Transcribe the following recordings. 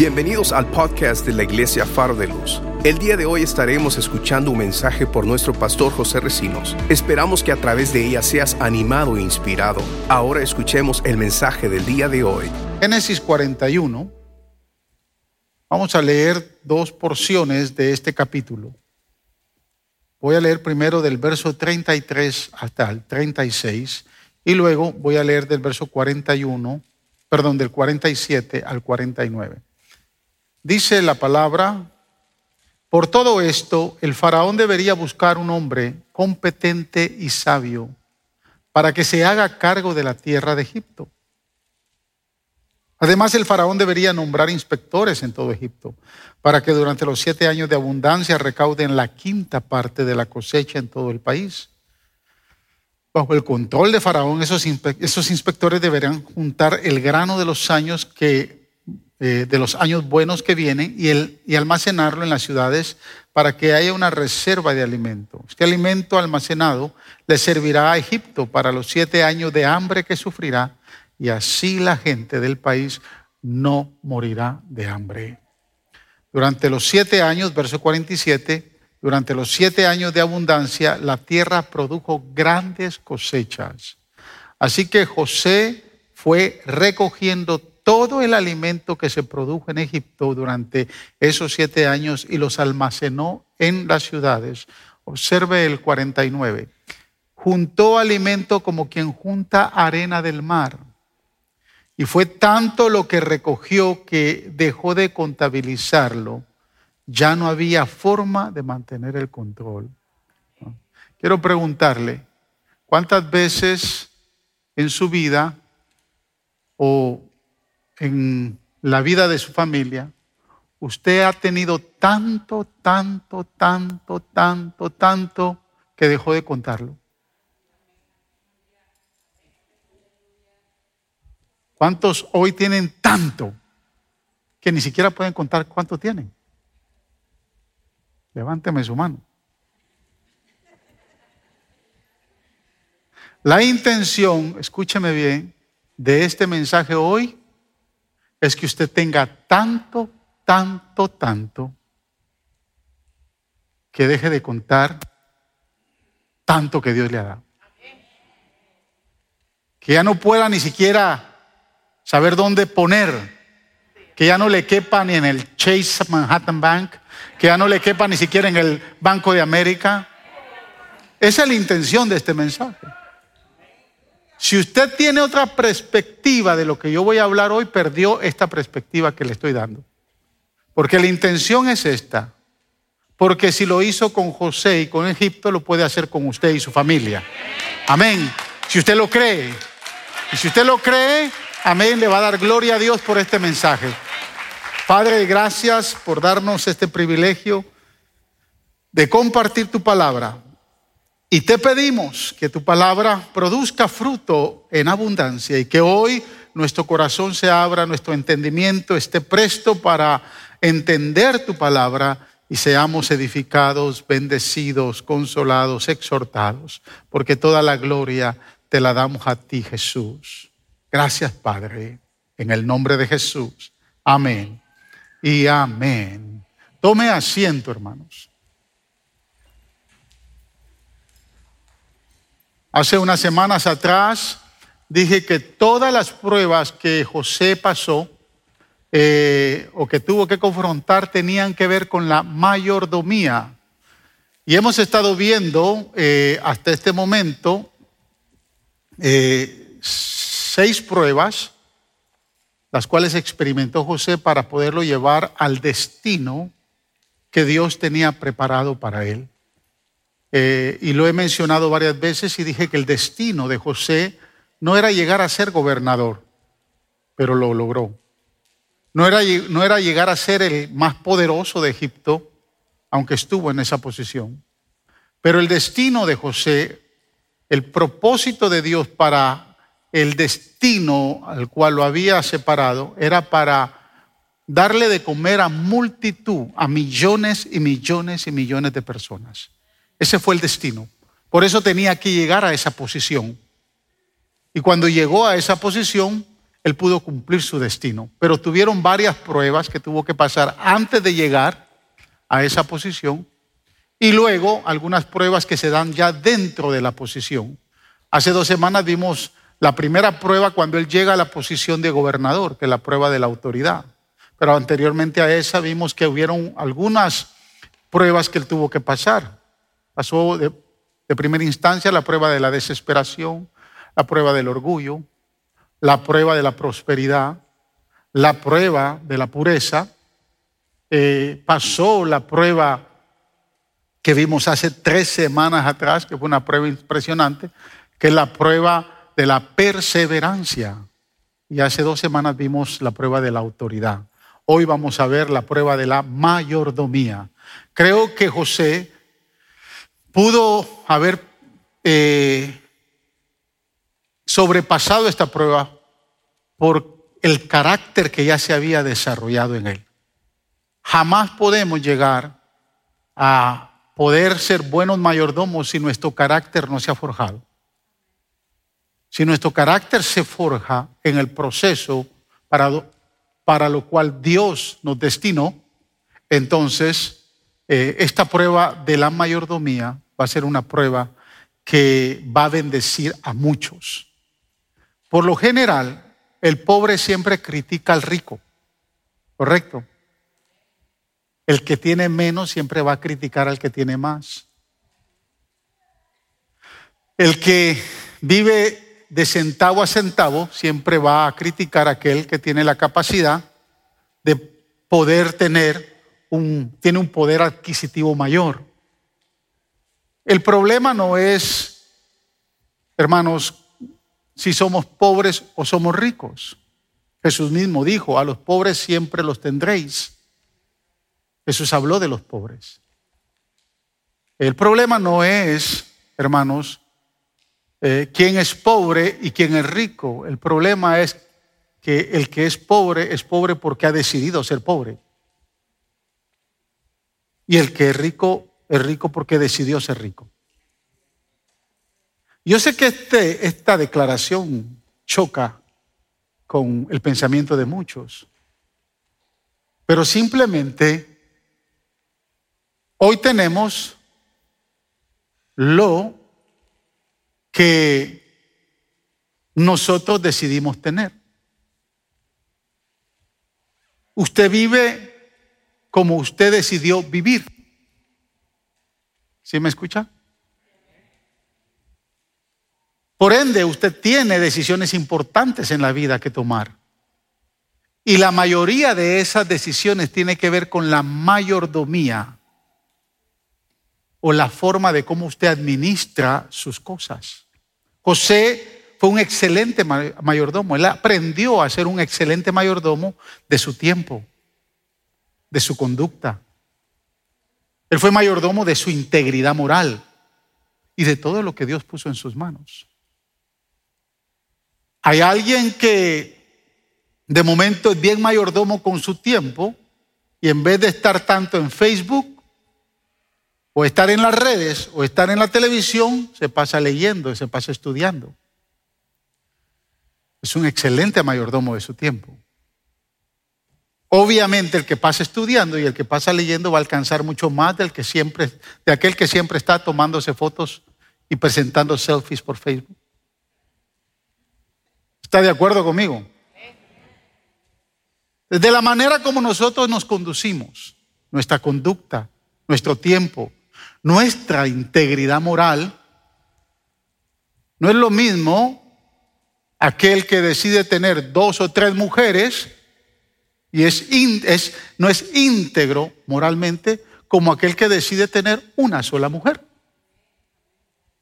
Bienvenidos al podcast de la Iglesia Faro de Luz. El día de hoy estaremos escuchando un mensaje por nuestro pastor José Recinos. Esperamos que a través de ella seas animado e inspirado. Ahora escuchemos el mensaje del día de hoy. Génesis 41. Vamos a leer dos porciones de este capítulo. Voy a leer primero del verso 33 hasta el 36 y luego voy a leer del verso 41, perdón, del 47 al 49. Dice la palabra, por todo esto el faraón debería buscar un hombre competente y sabio para que se haga cargo de la tierra de Egipto. Además, el faraón debería nombrar inspectores en todo Egipto para que durante los siete años de abundancia recauden la quinta parte de la cosecha en todo el país. Bajo el control de Faraón, esos, inspectores deberán juntar el grano de los años que eh, de los años buenos que vienen y, el, y almacenarlo en las ciudades para que haya una reserva de alimento. Este alimento almacenado le servirá a Egipto para los siete años de hambre que sufrirá y así la gente del país no morirá de hambre. Durante los siete años, verso 47, durante los siete años de abundancia, la tierra produjo grandes cosechas. Así que José fue recogiendo todo el alimento que se produjo en Egipto durante esos siete años y los almacenó en las ciudades. Observe el 49. Juntó alimento como quien junta arena del mar. Y fue tanto lo que recogió que dejó de contabilizarlo. Ya no había forma de mantener el control. Quiero preguntarle, ¿cuántas veces en su vida o en la vida de su familia, usted ha tenido tanto, tanto, tanto, tanto, tanto que dejó de contarlo. ¿Cuántos hoy tienen tanto que ni siquiera pueden contar cuánto tienen? Levánteme su mano. La intención, escúcheme bien, de este mensaje hoy es que usted tenga tanto, tanto, tanto, que deje de contar tanto que Dios le ha dado. Que ya no pueda ni siquiera saber dónde poner, que ya no le quepa ni en el Chase Manhattan Bank, que ya no le quepa ni siquiera en el Banco de América. Esa es la intención de este mensaje. Si usted tiene otra perspectiva de lo que yo voy a hablar hoy, perdió esta perspectiva que le estoy dando. Porque la intención es esta. Porque si lo hizo con José y con Egipto, lo puede hacer con usted y su familia. Amén. Si usted lo cree. Y si usted lo cree, amén, le va a dar gloria a Dios por este mensaje. Padre, gracias por darnos este privilegio de compartir tu palabra. Y te pedimos que tu palabra produzca fruto en abundancia y que hoy nuestro corazón se abra, nuestro entendimiento esté presto para entender tu palabra y seamos edificados, bendecidos, consolados, exhortados, porque toda la gloria te la damos a ti, Jesús. Gracias, Padre, en el nombre de Jesús. Amén y amén. Tome asiento, hermanos. Hace unas semanas atrás dije que todas las pruebas que José pasó eh, o que tuvo que confrontar tenían que ver con la mayordomía. Y hemos estado viendo eh, hasta este momento eh, seis pruebas, las cuales experimentó José para poderlo llevar al destino que Dios tenía preparado para él. Eh, y lo he mencionado varias veces y dije que el destino de José no era llegar a ser gobernador, pero lo logró. No era, no era llegar a ser el más poderoso de Egipto, aunque estuvo en esa posición. Pero el destino de José, el propósito de Dios para el destino al cual lo había separado, era para darle de comer a multitud, a millones y millones y millones de personas. Ese fue el destino. Por eso tenía que llegar a esa posición. Y cuando llegó a esa posición, él pudo cumplir su destino. Pero tuvieron varias pruebas que tuvo que pasar antes de llegar a esa posición y luego algunas pruebas que se dan ya dentro de la posición. Hace dos semanas vimos la primera prueba cuando él llega a la posición de gobernador, que es la prueba de la autoridad. Pero anteriormente a esa vimos que hubieron algunas pruebas que él tuvo que pasar. Pasó de, primera instancia la prueba de la desesperación, la prueba del orgullo, la prueba de la prosperidad, la prueba de la pureza, eh, pasó la prueba que vimos hace tres semanas atrás, que fue una prueba impresionante, que es la prueba de la perseverancia. Y hace dos semanas vimos la prueba de la autoridad. Hoy vamos a ver la prueba de la mayordomía. Creo que José pudo haber eh, sobrepasado esta prueba por el carácter que ya se había desarrollado en él. Jamás podemos llegar a poder ser buenos mayordomos si nuestro carácter no se ha forjado. Si nuestro carácter se forja en el proceso para, para lo cual Dios nos destinó, entonces eh, esta prueba de la mayordomía va a ser una prueba que va a bendecir a muchos. Por lo general, el pobre siempre critica al rico, ¿correcto? El que tiene menos siempre va a criticar al que tiene más. El que vive de centavo a centavo siempre va a criticar a aquel que tiene la capacidad de poder tener un, tiene un poder adquisitivo mayor. El problema no es, hermanos, si somos pobres o somos ricos. Jesús mismo dijo, a los pobres siempre los tendréis. Jesús habló de los pobres. El problema no es, hermanos, eh, quién es pobre y quién es rico. El problema es que el que es pobre es pobre porque ha decidido ser pobre. Y el que es rico es rico porque decidió ser rico. Yo sé que este, esta declaración choca con el pensamiento de muchos, pero simplemente hoy tenemos lo que nosotros decidimos tener. Usted vive como usted decidió vivir. ¿Sí me escucha? Por ende, usted tiene decisiones importantes en la vida que tomar. Y la mayoría de esas decisiones tiene que ver con la mayordomía o la forma de cómo usted administra sus cosas. José fue un excelente mayordomo. Él aprendió a ser un excelente mayordomo de su tiempo, de su conducta. Él fue mayordomo de su integridad moral y de todo lo que Dios puso en sus manos. Hay alguien que de momento es bien mayordomo con su tiempo y en vez de estar tanto en Facebook o estar en las redes o estar en la televisión, se pasa leyendo, se pasa estudiando. Es un excelente mayordomo de su tiempo. Obviamente el que pasa estudiando y el que pasa leyendo va a alcanzar mucho más del que siempre, de aquel que siempre está tomándose fotos y presentando selfies por Facebook. ¿Está de acuerdo conmigo? De la manera como nosotros nos conducimos, nuestra conducta, nuestro tiempo, nuestra integridad moral, no es lo mismo aquel que decide tener dos o tres mujeres y es, no es íntegro moralmente como aquel que decide tener una sola mujer.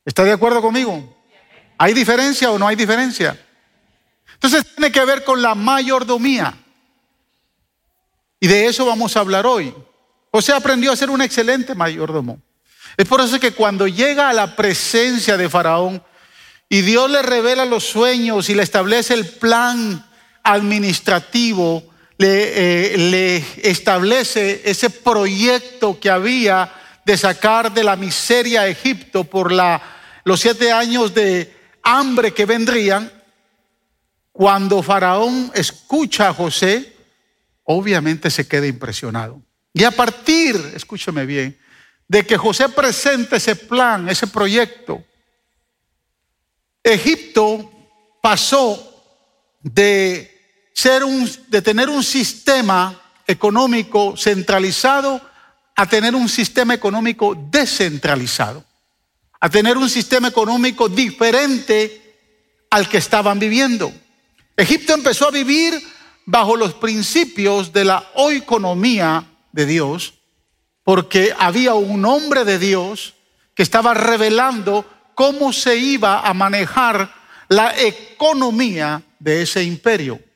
¿Está de acuerdo conmigo? ¿Hay diferencia o no hay diferencia? Entonces tiene que ver con la mayordomía. Y de eso vamos a hablar hoy. José aprendió a ser un excelente mayordomo. Es por eso que cuando llega a la presencia de Faraón y Dios le revela los sueños y le establece el plan administrativo, le, eh, le establece ese proyecto que había de sacar de la miseria a Egipto por los siete años de hambre que vendrían, Cuando Faraón escucha a José, obviamente se queda impresionado. Y a partir, escúcheme bien, de que José presente ese plan, ese proyecto, Egipto pasó de ser un, de tener un sistema económico centralizado a tener un sistema económico descentralizado, a tener un sistema económico diferente al que estaban viviendo. Egipto empezó a vivir bajo los principios de la economía de Dios, porque había un hombre de Dios que estaba revelando cómo se iba a manejar la economía de ese imperio.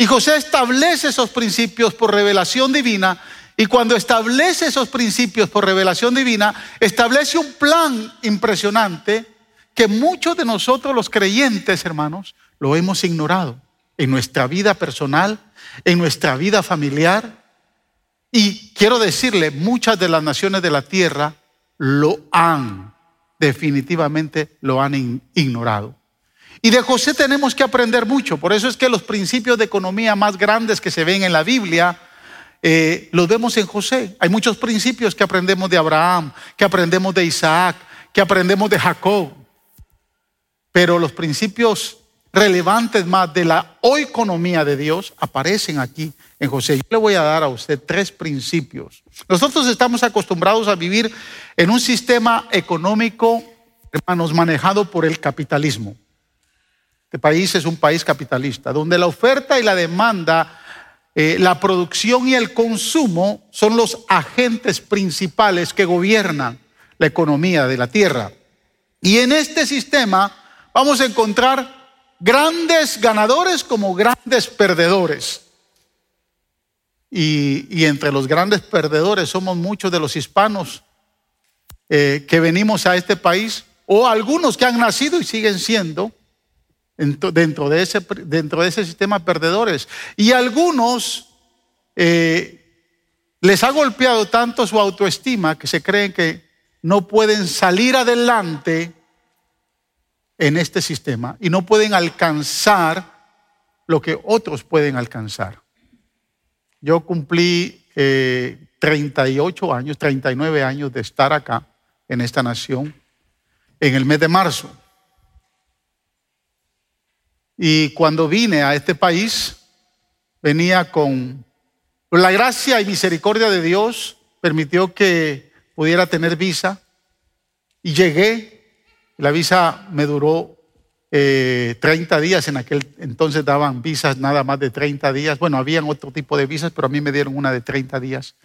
Y José establece esos principios por revelación divina y cuando establece esos principios por revelación divina, establece un plan impresionante que muchos de nosotros los creyentes, hermanos, lo hemos ignorado en nuestra vida personal, en nuestra vida familiar. Y quiero decirle, muchas de las naciones de la tierra lo han, definitivamente lo han ignorado. Y de José tenemos que aprender mucho. Por eso es que los principios de economía más grandes que se ven en la Biblia, eh, los vemos en José. Hay muchos principios que aprendemos de Abraham, que aprendemos de Isaac, que aprendemos de Jacob. Pero los principios relevantes más de la economía de Dios aparecen aquí en José. Yo le voy a dar a usted tres principios. Nosotros estamos acostumbrados a vivir en un sistema económico, hermanos, manejado por el capitalismo. Este país es un país capitalista, donde la oferta y la demanda, eh, la producción y el consumo son los agentes principales que gobiernan la economía de la tierra. Y en este sistema vamos a encontrar grandes ganadores como grandes perdedores. Y, entre los grandes perdedores somos muchos de los hispanos eh, que venimos a este país, o algunos que han nacido y siguen siendo dentro de ese, dentro de ese sistema perdedores. Y algunos eh, les ha golpeado tanto su autoestima que se creen que no pueden salir adelante en este sistema y no pueden alcanzar lo que otros pueden alcanzar. Yo cumplí 38 eh, años, 39 años de estar acá en esta nación en el mes de marzo. Y cuando vine a este país, venía con la gracia y misericordia de Dios, permitió que pudiera tener visa y llegué la visa me duró 30 eh, días, en aquel entonces daban visas nada más de 30 días. Bueno, habían otro tipo de visas, pero a mí me dieron una de 30 días.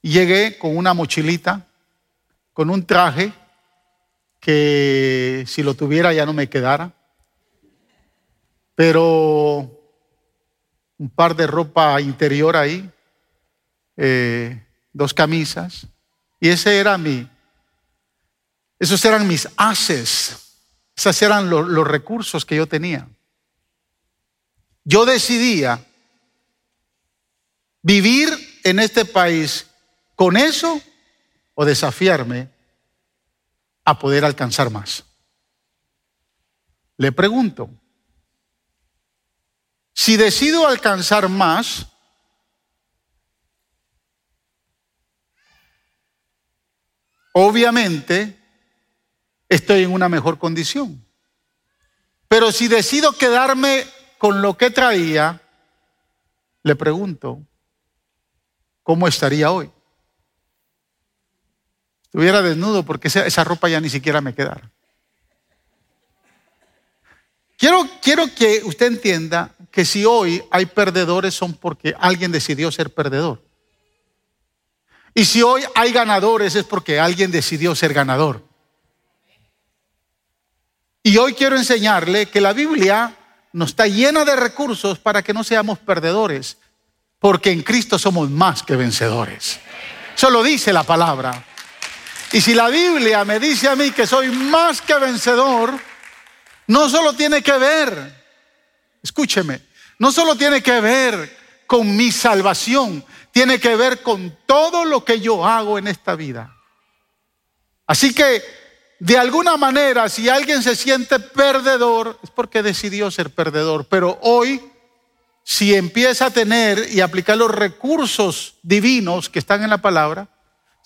Y llegué con una mochilita, con un traje que si lo tuviera ya no me quedara, pero un par de ropa interior ahí, eh, dos camisas, y ese era mi, esos eran mis haces. Esos eran los, los recursos que yo tenía. Yo decidía vivir en este país con eso o desafiarme a poder alcanzar más. Le pregunto, si decido alcanzar más, obviamente estoy en una mejor condición. Pero si decido quedarme con lo que traía, le pregunto, ¿cómo estaría hoy? Estuviera desnudo porque esa, ropa ya ni siquiera me quedara. Quiero, quiero que usted entienda que si hoy hay perdedores son porque alguien decidió ser perdedor. Y si hoy hay ganadores es porque alguien decidió ser ganador. Y hoy quiero enseñarle que la Biblia nos está llena de recursos para que no seamos perdedores, porque en Cristo somos más que vencedores. Eso lo dice la palabra. Y si la Biblia me dice a mí que soy más que vencedor, no solo tiene que ver, escúcheme, no solo tiene que ver con mi salvación, tiene que ver con todo lo que yo hago en esta vida. Así que de alguna manera, si alguien se siente perdedor, es porque decidió ser perdedor. Pero hoy, si empieza a tener y aplicar los recursos divinos que están en la palabra,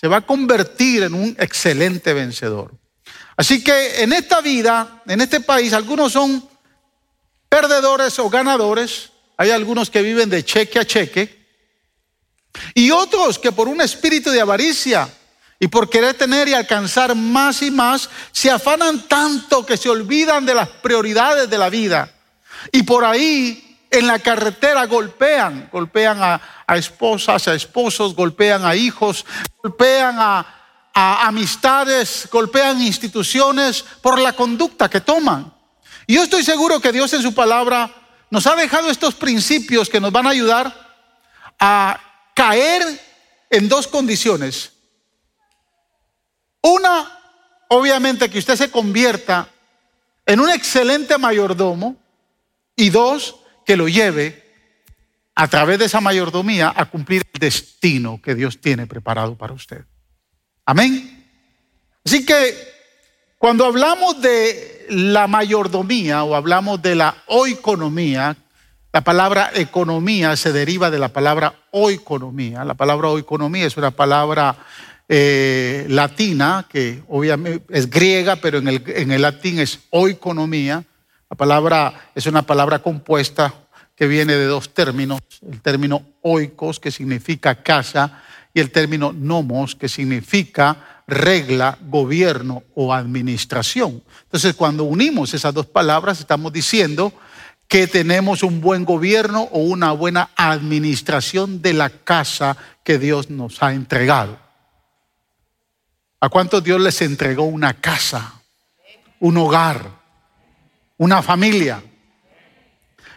se va a convertir en un excelente vencedor. Así que en esta vida, en este país, algunos son perdedores o ganadores. Hay algunos que viven de cheque a cheque. Y otros que por un espíritu de avaricia y por querer tener y alcanzar más y más, se afanan tanto que se olvidan de las prioridades de la vida. Y por ahí en la carretera golpean, golpean a, esposas, a esposos, golpean a hijos, golpean a, amistades, golpean instituciones por la conducta que toman. Y yo estoy seguro que Dios en su palabra nos ha dejado estos principios que nos van a ayudar a caer en dos condiciones. Una, obviamente, que usted se convierta en un excelente mayordomo y dos, que lo lleve a través de esa mayordomía a cumplir el destino que Dios tiene preparado para usted. Amén. Así que cuando hablamos de la mayordomía o hablamos de la oeconomía, la palabra economía se deriva de la palabra oeconomía. La palabra oeconomía es una palabra eh, latina, que obviamente es griega, pero en el, en el latín es oikonomía. La palabra es una palabra compuesta que viene de dos términos, el término oikos, que significa casa, y el término nomos, que significa regla, gobierno o administración. Entonces, cuando unimos esas dos palabras, estamos diciendo que tenemos un buen gobierno o una buena administración de la casa que Dios nos ha entregado. ¿A cuántos Dios les entregó una casa, un hogar, una familia?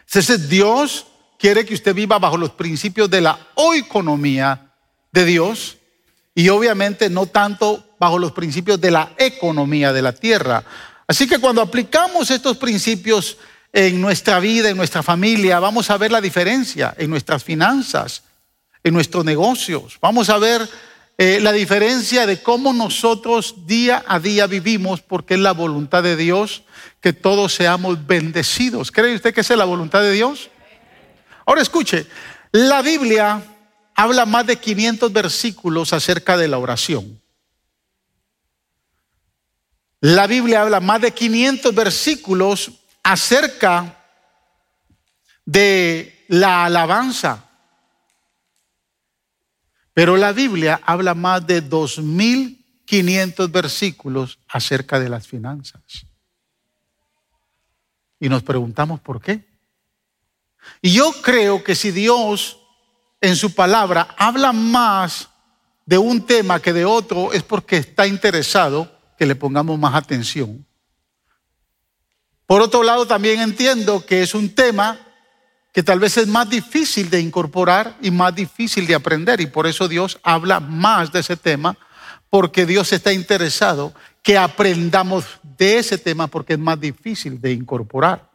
Entonces Dios quiere que usted viva bajo los principios de la economía de Dios y obviamente no tanto bajo los principios de la economía de la tierra. Así que cuando aplicamos estos principios en nuestra vida, en nuestra familia, vamos a ver la diferencia en nuestras finanzas, en nuestros negocios. Vamos a ver eh, la diferencia de cómo nosotros día a día vivimos, porque es la voluntad de Dios que todos seamos bendecidos. ¿Cree usted que esa es la voluntad de Dios? Ahora escuche, la Biblia habla más de 500 versículos acerca de la oración. La Biblia habla más de 500 versículos acerca de la alabanza. Pero la Biblia habla más de 2.500 versículos acerca de las finanzas. Y nos preguntamos por qué. Y yo creo que si Dios en su palabra habla más de un tema que de otro, es porque está interesado que le pongamos más atención. Por otro lado, también entiendo que es un tema que tal vez es más difícil de incorporar y más difícil de aprender. Y por eso Dios habla más de ese tema, porque Dios está interesado que aprendamos de ese tema porque es más difícil de incorporar.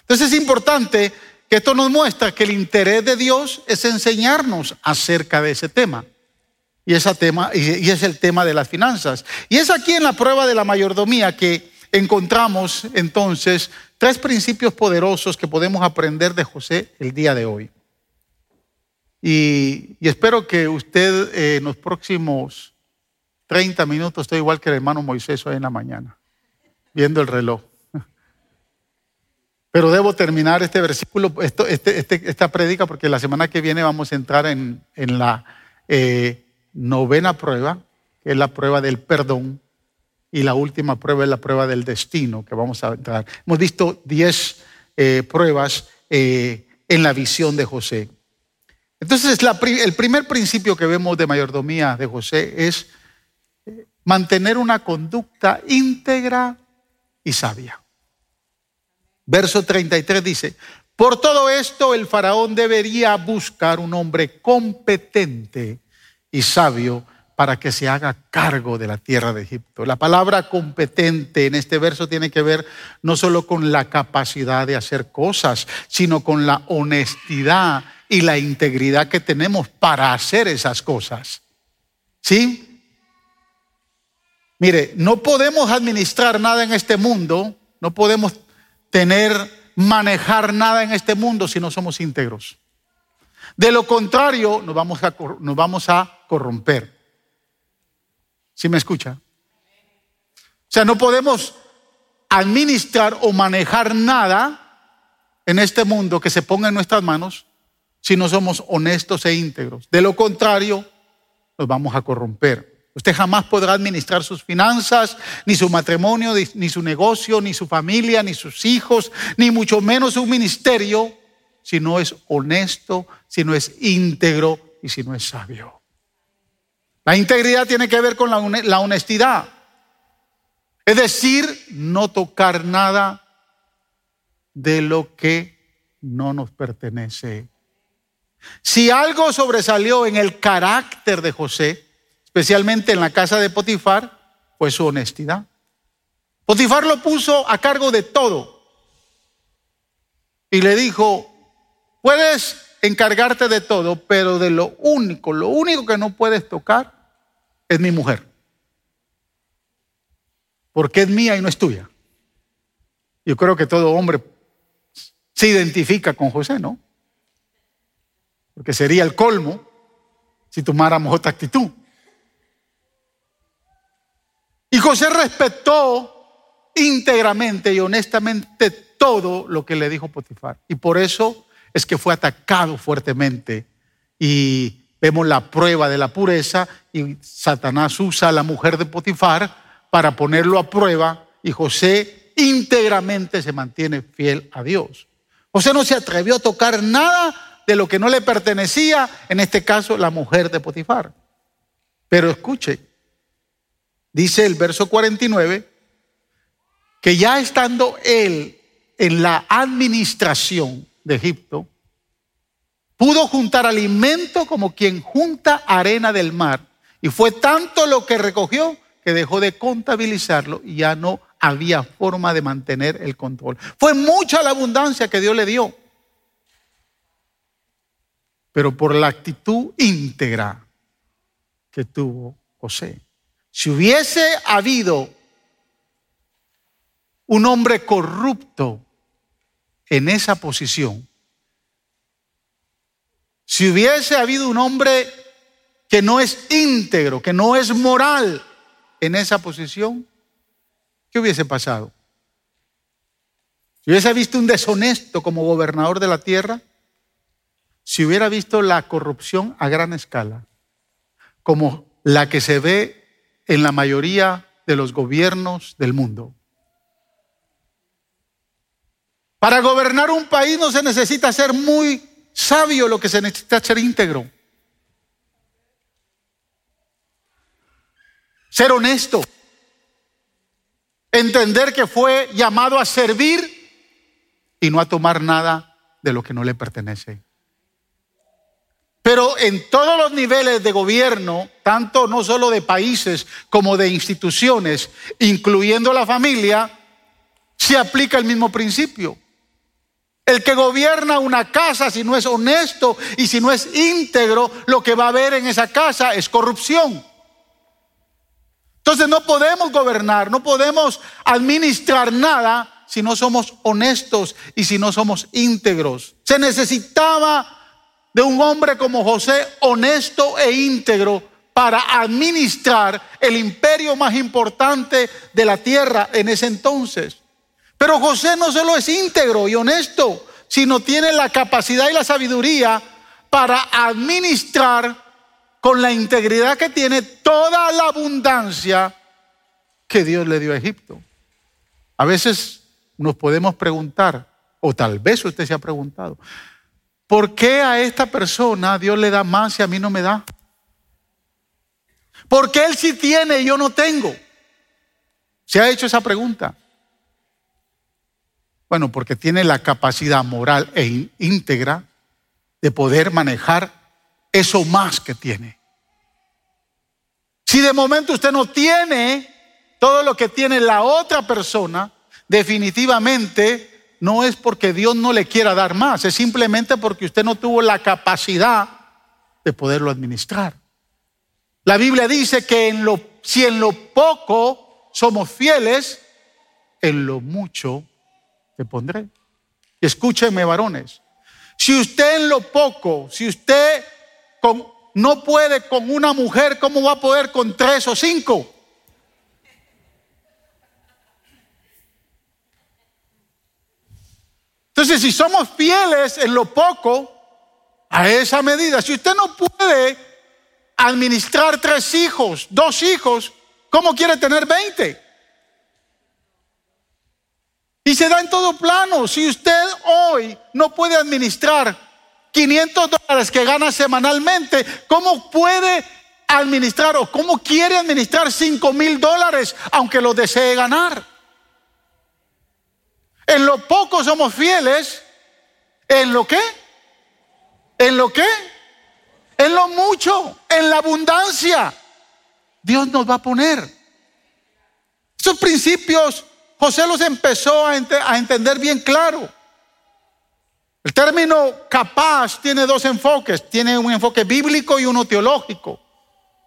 Entonces es importante que esto nos muestra que el interés de Dios es enseñarnos acerca de ese tema. Y, ese tema, y es el tema de las finanzas. Y es aquí en la prueba de la mayordomía que encontramos entonces tres principios poderosos que podemos aprender de José el día de hoy. Y, espero que usted eh, en los próximos 30 minutos esté igual que el hermano Moisés hoy en la mañana, viendo el reloj. Pero debo terminar este versículo, este, este, esta prédica, porque la semana que viene vamos a entrar en, la eh, novena prueba, que es la prueba del perdón y la última prueba es la prueba del destino que vamos a entrar. Hemos visto 10 eh, pruebas eh, en la visión de José. Entonces, el primer principio que vemos de mayordomía de José es eh, mantener una conducta íntegra y sabia. Verso 33 dice, por todo esto el faraón debería buscar un hombre competente y sabio para que se haga cargo de la tierra de Egipto. La palabra competente en este verso tiene que ver no solo con la capacidad de hacer cosas, sino con la honestidad y la integridad que tenemos para hacer esas cosas. ¿Sí? Mire, no podemos administrar nada en este mundo, no podemos tener, manejar nada en este mundo si no somos íntegros. De lo contrario, nos vamos a, nos vamos a corromper. ¿Sí me escucha? O sea, no podemos administrar o manejar nada en este mundo que se ponga en nuestras manos si no somos honestos e íntegros. De lo contrario, nos vamos a corromper. Usted jamás podrá administrar sus finanzas, ni su matrimonio, ni su negocio, ni su familia, ni sus hijos, ni mucho menos su ministerio, si no es honesto, si no es íntegro y si no es sabio. La integridad tiene que ver con la honestidad. Es decir, no tocar nada de lo que no nos pertenece. Si algo sobresalió en el carácter de José, especialmente en la casa de Potifar, fue su honestidad. Potifar lo puso a cargo de todo y le dijo, puedes encargarte de todo, pero de lo único, lo único que no puedes tocar es mi mujer porque es mía y no es tuya. Yo creo que todo hombre se identifica con José, ¿no? Porque sería el colmo si tomáramos otra actitud. Y José respetó íntegramente y honestamente todo lo que le dijo Potifar. Y por eso es que fue atacado fuertemente. Y vemos la prueba de la pureza y Satanás usa a la mujer de Potifar para ponerlo a prueba y José íntegramente se mantiene fiel a Dios. José no se atrevió a tocar nada de lo que no le pertenecía, en este caso la mujer de Potifar. Pero escuche, dice el verso 49, que ya estando él en la administración de Egipto, pudo juntar alimento como quien junta arena del mar. Y fue tanto lo que recogió que dejó de contabilizarlo y ya no había forma de mantener el control. Fue mucha la abundancia que Dios le dio. Pero por la actitud íntegra que tuvo José. Si hubiese habido un hombre corrupto en esa posición, si hubiese habido un hombre que no es íntegro, que no es moral, en esa posición, ¿qué hubiese pasado? Si hubiese visto un deshonesto como gobernador de la tierra, si hubiera visto la corrupción a gran escala, como la que se ve en la mayoría de los gobiernos del mundo. Para gobernar un país no se necesita ser muy sabio, lo que se necesita ser íntegro. ser honesto, entender que fue llamado a servir y no a tomar nada de lo que no le pertenece. Pero en todos los niveles de gobierno, tanto no solo de países como de instituciones, incluyendo la familia, se aplica el mismo principio. El que gobierna una casa, si no es honesto y si no es íntegro, lo que va a haber en esa casa es corrupción. Entonces no podemos gobernar, no podemos administrar nada si no somos honestos y si no somos íntegros. Se necesitaba de un hombre como José honesto e íntegro para administrar el imperio más importante de la tierra en ese entonces. Pero José no solo es íntegro y honesto, sino tiene la capacidad y la sabiduría para administrar con la integridad que tiene toda la abundancia que Dios le dio a Egipto. A veces nos podemos preguntar, o tal vez usted se ha preguntado, ¿por qué a esta persona Dios le da más y a mí no me da? ¿Por qué él sí tiene y yo no tengo? ¿Se ha hecho esa pregunta? Bueno, porque tiene la capacidad moral e íntegra de poder manejar eso más que tiene. Si de momento usted no tiene todo lo que tiene la otra persona, definitivamente no es porque Dios no le quiera dar más, es simplemente porque usted no tuvo la capacidad de poderlo administrar. La Biblia dice que si en lo poco somos fieles, en lo mucho te pondré. Y escúchenme, varones. Si usted en lo poco, si usted no puede con una mujer, ¿cómo va a poder con tres o cinco? Entonces, si somos fieles en lo poco, a esa medida, si usted no puede administrar tres hijos, dos hijos, ¿cómo quiere tener veinte? Y se da en todo plano. Si usted hoy no puede administrar 500 dólares que gana semanalmente, ¿cómo puede administrar o cómo quiere administrar 5 mil dólares aunque lo desee ganar? En lo poco somos fieles. ¿En lo qué? ¿En lo qué? En lo mucho, en la abundancia. Dios nos va a poner. Esos principios José los empezó a, entender bien claro. El término capaz tiene dos enfoques, tiene un enfoque bíblico y uno teológico.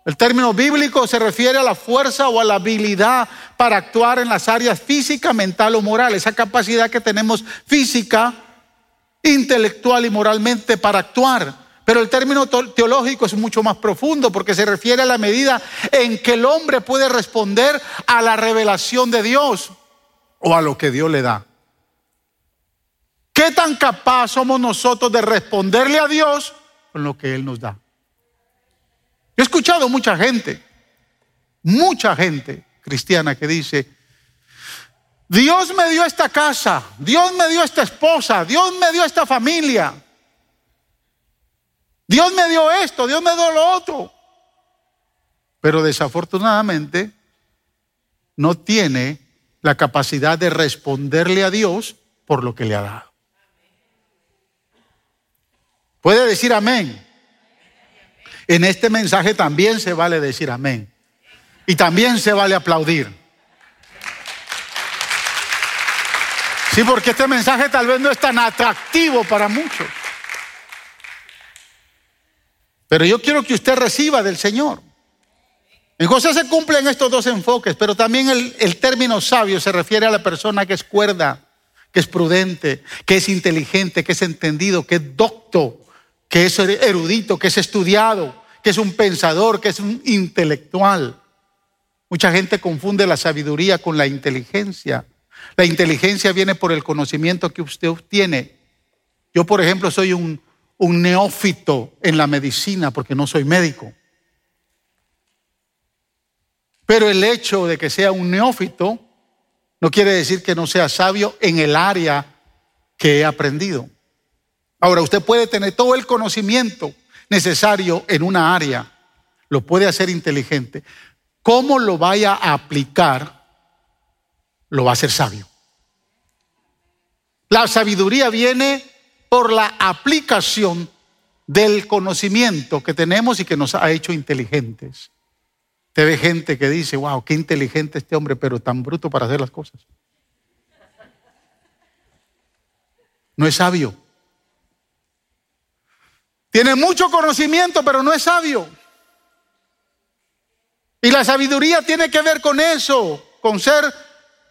El término bíblico se refiere a la fuerza o a la habilidad para actuar en las áreas física, mental o moral, esa capacidad que tenemos física, intelectual y moralmente para actuar. Pero el término teológico es mucho más profundo porque se refiere a la medida en que el hombre puede responder a la revelación de Dios o a lo que Dios le da. ¿Qué tan capaz somos nosotros de responderle a Dios con lo que Él nos da? he escuchado mucha gente, mucha gente cristiana que dice, Dios me dio esta casa, Dios me dio esta esposa, Dios me dio esta familia, Dios me dio esto, Dios me dio lo otro. Pero desafortunadamente no tiene la capacidad de responderle a Dios por lo que le ha dado. Puede decir amén. En este mensaje también se vale decir amén. Y también se vale aplaudir. Sí, porque este mensaje tal vez no es tan atractivo para muchos. Pero yo quiero que usted reciba del Señor. En José se cumplen estos dos enfoques, pero también el, término sabio se refiere a la persona que es cuerda, que es prudente, que es inteligente, que es entendido, que es docto, que es erudito, que es estudiado, que es un pensador, que es un intelectual. Mucha gente confunde la sabiduría con la inteligencia. La inteligencia viene por el conocimiento que usted obtiene. Yo, por ejemplo, soy un neófito en la medicina porque no soy médico. Pero el hecho de que sea un neófito no quiere decir que no sea sabio en el área que he aprendido. Ahora, usted puede tener todo el conocimiento necesario en una área, lo puede hacer inteligente. ¿Cómo lo vaya a aplicar? Lo va a hacer sabio. La sabiduría viene por la aplicación del conocimiento que tenemos y que nos ha hecho inteligentes. Te ve gente que dice, wow, qué inteligente este hombre, pero tan bruto para hacer las cosas. No es sabio. Tiene mucho conocimiento, pero no es sabio. Y la sabiduría tiene que ver con eso, con ser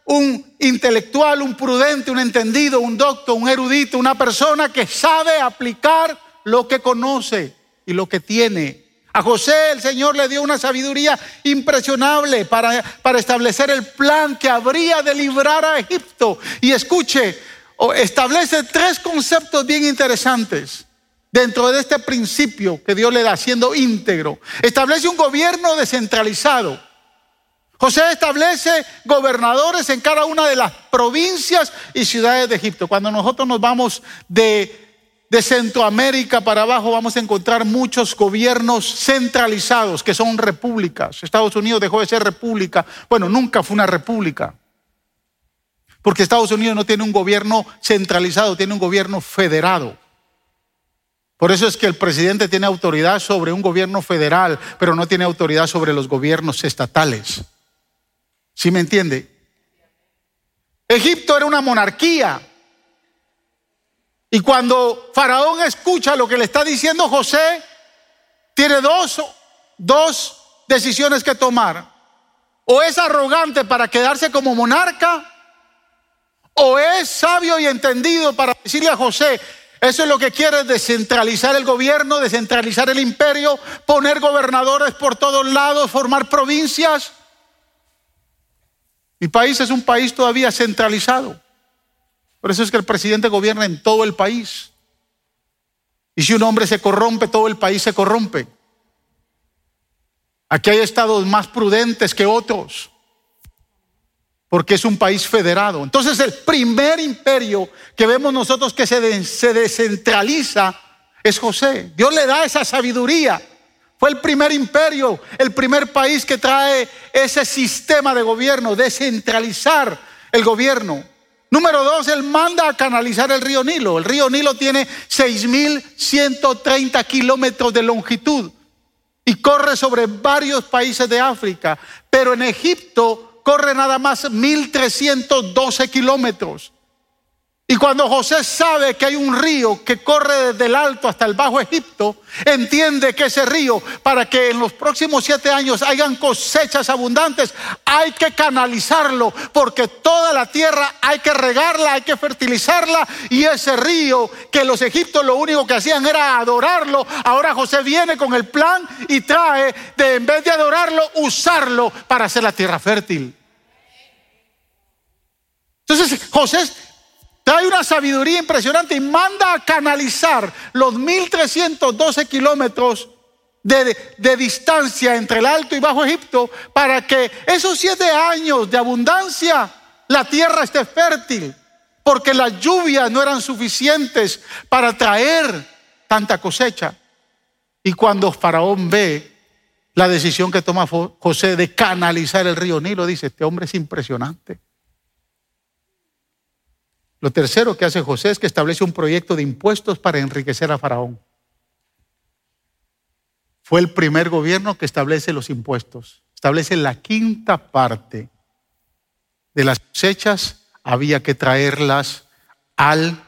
un intelectual, un prudente, un entendido, un doctor, un erudito, una persona que sabe aplicar lo que conoce y lo que tiene a José el Señor le dio una sabiduría impresionable para, para establecer el plan que habría de librar a Egipto. Y escuche, establece tres conceptos bien interesantes dentro de este principio que Dios le da siendo íntegro. Establece un gobierno descentralizado. José establece gobernadores en cada una de las provincias y ciudades de Egipto. Cuando nosotros nos vamos de de Centroamérica para abajo vamos a encontrar muchos gobiernos centralizados que son repúblicas. Estados Unidos dejó de ser república. Bueno, nunca fue una república. Porque Estados Unidos no tiene un gobierno centralizado, tiene un gobierno federado. Por eso es que el presidente tiene autoridad sobre un gobierno federal, pero no tiene autoridad sobre los gobiernos estatales. ¿Sí me entiende? Egipto era una monarquía, y cuando Faraón escucha lo que le está diciendo José, tiene dos, dos decisiones que tomar. o es arrogante para quedarse como monarca, o es sabio y entendido para decirle a José, eso es lo que quiere, descentralizar el gobierno, descentralizar el imperio, poner gobernadores por todos lados, formar provincias. Mi país es un país todavía centralizado. Por eso es que el presidente gobierna en todo el país. Y si un hombre se corrompe, todo el país se corrompe. Aquí hay estados más prudentes que otros porque es un país federado. Entonces el primer imperio que vemos nosotros que se, descentraliza es José. Dios le da esa sabiduría. Fue el primer imperio, el primer país que trae ese sistema de gobierno, descentralizar el gobierno. Número dos, él manda a canalizar el río Nilo. El río Nilo tiene 6.130 kilómetros de longitud y corre sobre varios países de África. Pero en Egipto corre nada más 1312 kilómetros. Y cuando José sabe que hay un río que corre desde el alto hasta el bajo Egipto, entiende que ese río, para que en los próximos siete años hayan cosechas abundantes, hay que canalizarlo, porque toda la tierra hay que regarla, hay que fertilizarla. Y ese río que los egipcios lo único que hacían era adorarlo, ahora José viene con el plan y trae de en vez de adorarlo, usarlo para hacer la tierra fértil. Entonces José trae una sabiduría impresionante y manda a canalizar los 1312 kilómetros de, de, distancia entre el Alto y Bajo Egipto para que esos siete años de abundancia la tierra esté fértil, porque las lluvias no eran suficientes para traer tanta cosecha. Y cuando Faraón ve la decisión que toma José de canalizar el río Nilo, dice, este hombre es impresionante. Lo tercero que hace José es que establece un proyecto de impuestos para enriquecer a Faraón. Fue el primer gobierno que establece los impuestos. Establece la quinta parte de las cosechas, había que traerlas al,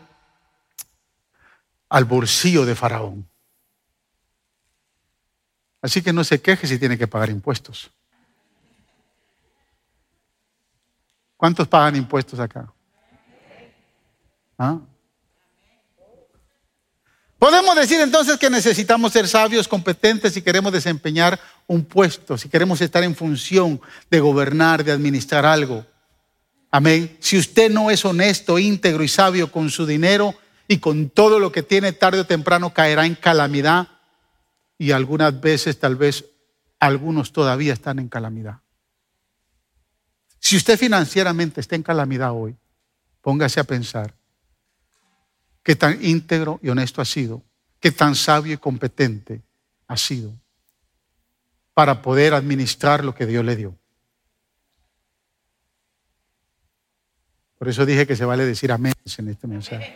al bolsillo de Faraón. Así que no se queje si tiene que pagar impuestos. ¿Cuántos pagan impuestos acá? ¿Ah? Podemos decir entonces que necesitamos ser sabios, competentes si queremos desempeñar un puesto, si queremos estar en función de gobernar, de administrar algo. Amén. Si usted no es honesto, íntegro y sabio con su dinero y con todo lo que tiene, tarde o temprano caerá en calamidad y algunas veces tal vez algunos todavía están en calamidad. Si usted financieramente está en calamidad hoy, póngase a pensar qué tan íntegro y honesto ha sido, qué tan sabio y competente ha sido para poder administrar lo que Dios le dio. Por eso dije que se vale decir amén en este mensaje.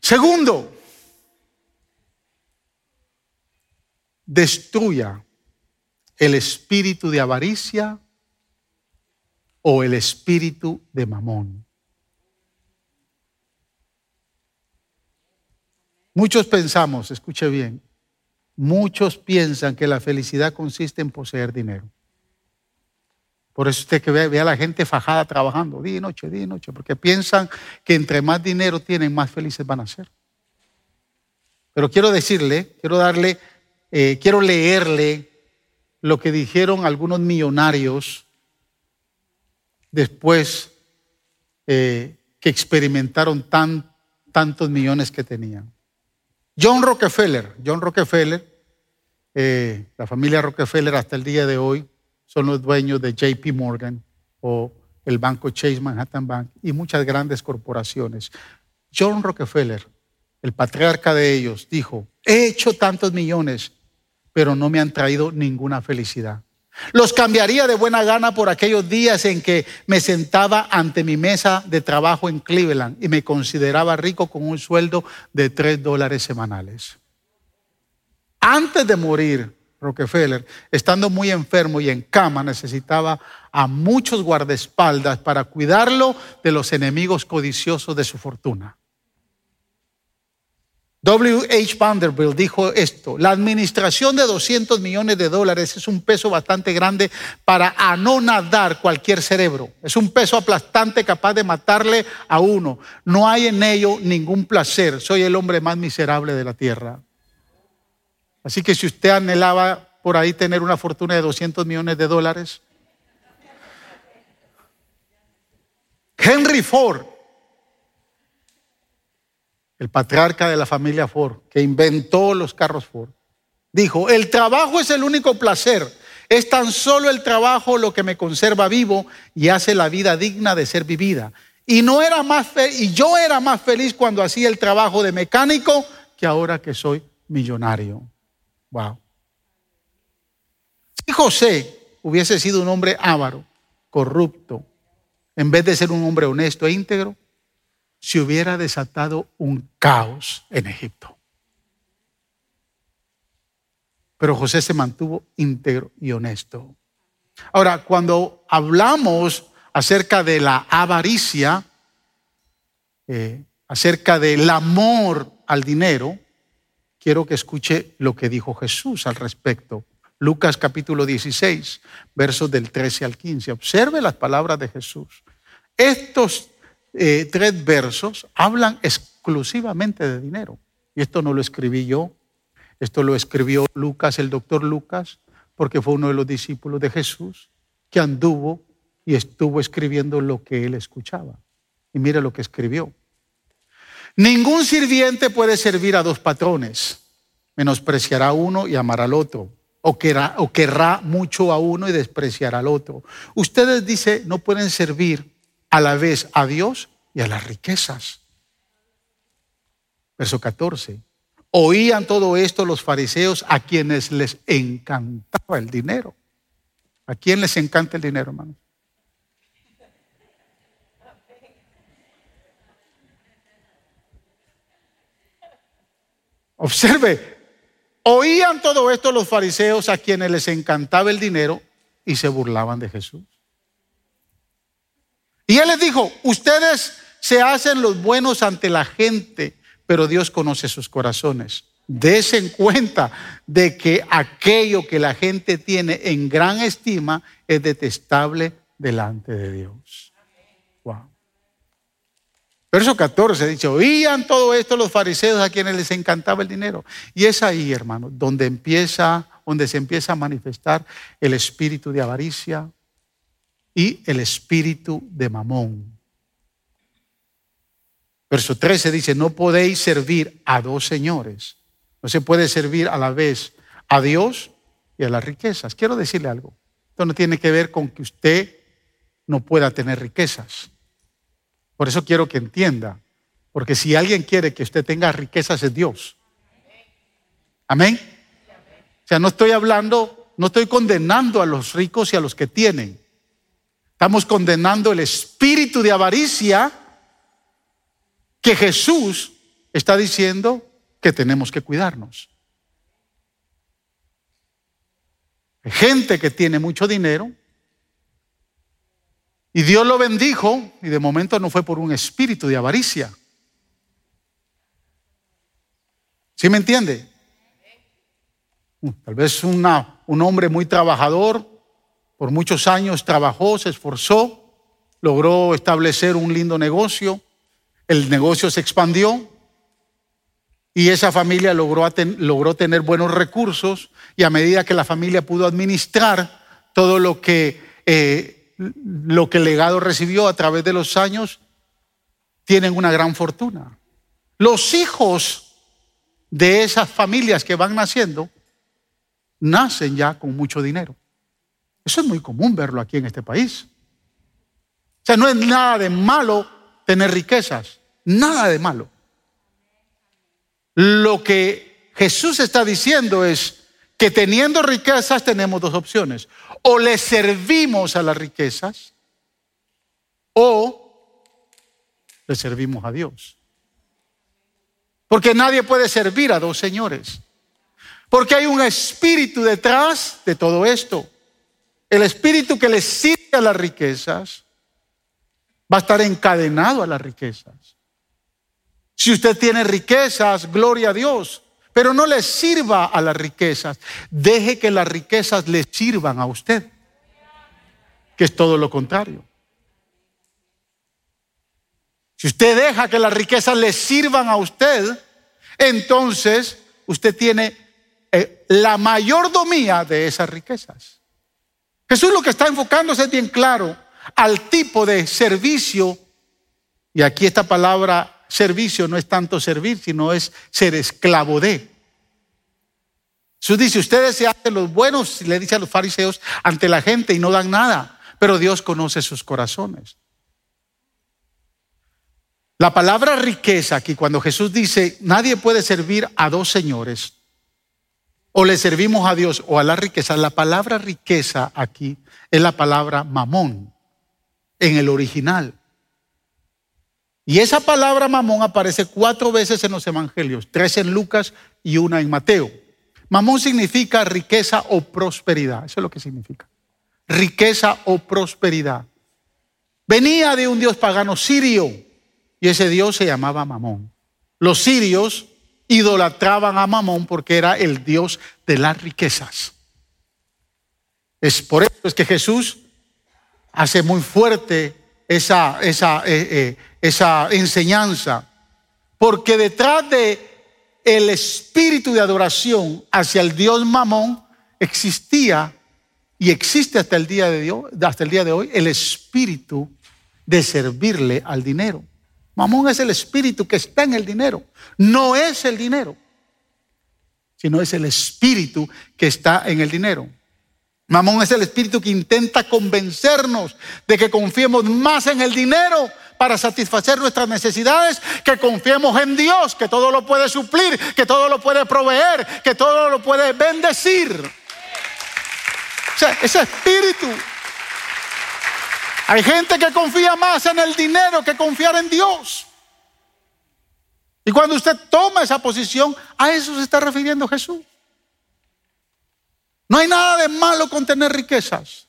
Segundo, destruya el espíritu de avaricia o el espíritu de mamón. Muchos pensamos, escuche bien, muchos piensan que la felicidad consiste en poseer dinero. Por eso usted que ve, a la gente fajada trabajando día y noche, día y noche, porque piensan que entre más dinero tienen, más felices van a ser. Pero quiero decirle, quiero darle, eh, quiero leerle lo que dijeron algunos millonarios después eh, que experimentaron tan, tantos millones que tenían. John Rockefeller, John Rockefeller, eh, la familia Rockefeller hasta el día de hoy son los dueños de JP Morgan o el banco Chase Manhattan Bank y muchas grandes corporaciones. John Rockefeller, el patriarca de ellos, dijo, he hecho tantos millones, pero no me han traído ninguna felicidad. Los cambiaría de buena gana por aquellos días en que me sentaba ante mi mesa de trabajo en Cleveland y me consideraba rico con un sueldo de tres dólares semanales. Antes de morir, Rockefeller, estando muy enfermo y en cama, necesitaba a muchos guardaespaldas para cuidarlo de los enemigos codiciosos de su fortuna. W. H. Vanderbilt dijo esto, la administración de 200 millones de dólares es un peso bastante grande para anonadar cualquier cerebro. Es un peso aplastante capaz de matarle a uno. No hay en ello ningún placer. Soy el hombre más miserable de la tierra. Así que si usted anhelaba por ahí tener una fortuna de 200 millones de dólares, Henry Ford el patriarca de la familia Ford, que inventó los carros Ford, dijo, el trabajo es el único placer, es tan solo el trabajo lo que me conserva vivo y hace la vida digna de ser vivida. Y, no era más y yo era más feliz cuando hacía el trabajo de mecánico que ahora que soy millonario. Wow. Si José hubiese sido un hombre avaro, corrupto, en vez de ser un hombre honesto e íntegro, se hubiera desatado un caos en Egipto. Pero José se mantuvo íntegro y honesto. Ahora, cuando hablamos acerca de la avaricia, eh, acerca del amor al dinero, quiero que escuche lo que dijo Jesús al respecto. Lucas capítulo 16, versos del 13 al 15. Observe las palabras de Jesús. Estos eh, tres versos hablan exclusivamente de dinero. Y esto no lo escribí yo, esto lo escribió Lucas, el doctor Lucas, porque fue uno de los discípulos de Jesús que anduvo y estuvo escribiendo lo que él escuchaba. Y mire lo que escribió. Ningún sirviente puede servir a dos patrones. Menospreciará a uno y amará al otro. O querrá, o querrá mucho a uno y despreciará al otro. Ustedes, dice, no pueden servir a la vez a Dios y a las riquezas. Verso 14. Oían todo esto los fariseos a quienes les encantaba el dinero. ¿A quién les encanta el dinero, hermanos? Observe, oían todo esto los fariseos a quienes les encantaba el dinero y se burlaban de Jesús. Y él les dijo, ustedes se hacen los buenos ante la gente, pero Dios conoce sus corazones. Desen cuenta de que aquello que la gente tiene en gran estima es detestable delante de Dios. Wow. Verso 14 dice, oían todo esto los fariseos a quienes les encantaba el dinero. Y es ahí, hermano, donde empieza, donde se empieza a manifestar el espíritu de avaricia, y el espíritu de Mamón. Verso 13 dice, no podéis servir a dos señores. No se puede servir a la vez a Dios y a las riquezas. Quiero decirle algo. Esto no tiene que ver con que usted no pueda tener riquezas. Por eso quiero que entienda. Porque si alguien quiere que usted tenga riquezas es Dios. Amén. O sea, no estoy hablando, no estoy condenando a los ricos y a los que tienen. Estamos condenando el espíritu de avaricia que Jesús está diciendo que tenemos que cuidarnos. Hay gente que tiene mucho dinero y Dios lo bendijo y de momento no fue por un espíritu de avaricia. ¿Sí me entiende? Tal vez un hombre muy trabajador por muchos años trabajó, se esforzó, logró establecer un lindo negocio, el negocio se expandió y esa familia logró, logró tener buenos recursos y a medida que la familia pudo administrar todo lo que, eh, lo que el legado recibió a través de los años, tienen una gran fortuna. Los hijos de esas familias que van naciendo nacen ya con mucho dinero. Eso es muy común verlo aquí en este país. O sea, no es nada de malo tener riquezas, nada de malo. Lo que Jesús está diciendo es que teniendo riquezas tenemos dos opciones. O le servimos a las riquezas o le servimos a Dios. Porque nadie puede servir a dos señores. Porque hay un espíritu detrás de todo esto. El espíritu que le sirve a las riquezas va a estar encadenado a las riquezas. Si usted tiene riquezas, gloria a Dios. Pero no le sirva a las riquezas. Deje que las riquezas le sirvan a usted. Que es todo lo contrario. Si usted deja que las riquezas le sirvan a usted, entonces usted tiene eh, la mayordomía de esas riquezas. Jesús lo que está enfocándose es bien claro al tipo de servicio, y aquí esta palabra servicio no es tanto servir, sino es ser esclavo de. Jesús dice, ustedes se hacen los buenos, le dice a los fariseos, ante la gente y no dan nada, pero Dios conoce sus corazones. La palabra riqueza aquí, cuando Jesús dice, nadie puede servir a dos señores, o le servimos a Dios o a la riqueza, la palabra riqueza aquí es la palabra mamón en el original. Y esa palabra mamón aparece cuatro veces en los evangelios, tres en Lucas y una en Mateo. Mamón significa riqueza o prosperidad, eso es lo que significa. Riqueza o prosperidad. Venía de un dios pagano sirio y ese dios se llamaba Mamón. Los sirios idolatraban a Mamón porque era el dios de las riquezas. Es por eso es que Jesús hace muy fuerte esa, esa, eh, eh, esa enseñanza, porque detrás de espíritu de adoración hacia el Dios Mamón existía y existe hasta el día de, Dios, hasta el día de hoy el espíritu de servirle al dinero. Mamón es el espíritu que está en el dinero, no es el dinero, sino es el espíritu que está en el dinero. Mamón es el espíritu que intenta convencernos de que confiemos más en el dinero para satisfacer nuestras necesidades, que confiemos en Dios, que todo lo puede suplir, que todo lo puede proveer, que todo lo puede bendecir. O sea, ese espíritu. Hay gente que confía más en el dinero que confiar en Dios. Y cuando usted toma esa posición, a eso se está refiriendo Jesús. No hay nada de malo con tener riquezas.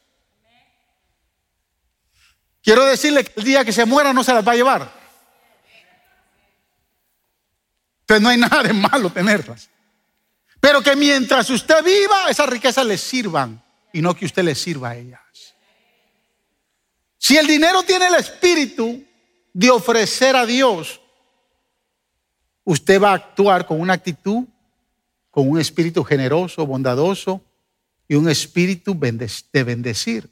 Quiero decirle que el día que se muera no se las va a llevar. Entonces no hay nada de malo tenerlas. Pero que mientras usted viva, esas riquezas le sirvan y no que usted le sirva a ellas. Si el dinero tiene el espíritu de ofrecer a Dios, usted va a actuar con una actitud, con un espíritu generoso, bondadoso, y un espíritu de bendecir.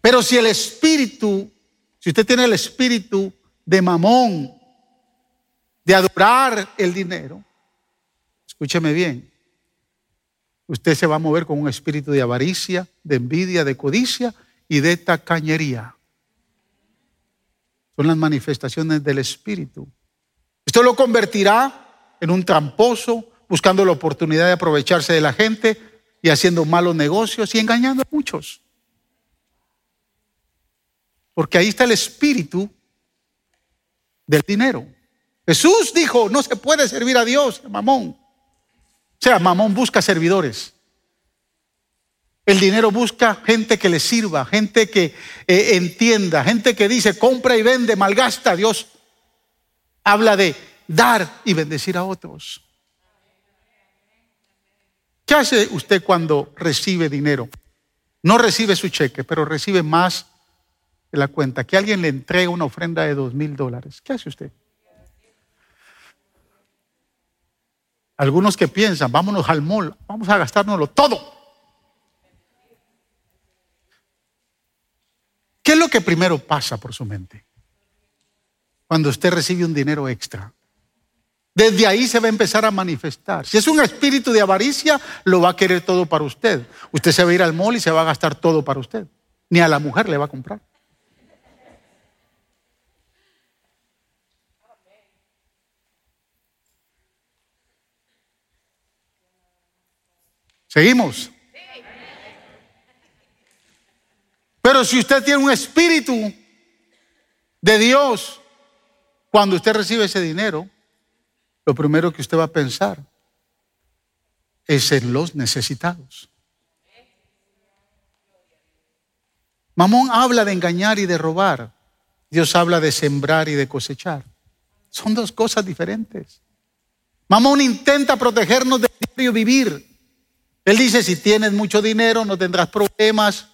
Pero si el espíritu, si usted tiene el espíritu de mamón, de adorar el dinero, escúcheme bien, usted se va a mover con un espíritu de avaricia, de envidia, de codicia y de tacañería. Son las manifestaciones del espíritu. Esto lo convertirá en un tramposo, buscando la oportunidad de aprovecharse de la gente, y haciendo malos negocios y engañando a muchos. Porque ahí está el espíritu del dinero. Jesús dijo, no se puede servir a Dios, mamón. O sea, mamón busca servidores. El dinero busca gente que le sirva, gente que eh, entienda, gente que dice, compra y vende, malgasta. Dios habla de dar y bendecir a otros. ¿Qué hace usted cuando recibe dinero? No recibe su cheque, pero recibe más de la cuenta. Que alguien le entregue una ofrenda de dos mil dólares. ¿Qué hace usted? Algunos que piensan, vámonos al mall, vamos a gastárnoslo todo. ¿Qué es lo que primero pasa por su mente? Cuando usted recibe un dinero extra. Desde ahí se va a empezar a manifestar. Si es un espíritu de avaricia, lo va a querer todo para usted. Usted se va a ir al mall y se va a gastar todo para usted. Ni a la mujer le va a comprar. Seguimos. Pero si usted tiene un espíritu de Dios, cuando usted recibe ese dinero, lo primero que usted va a pensar es en los necesitados. Mamón habla de engañar y de robar. Dios habla de sembrar y de cosechar. Son dos cosas diferentes. Mamón intenta protegernos del diario vivir. Él dice, si tienes mucho dinero no tendrás problemas.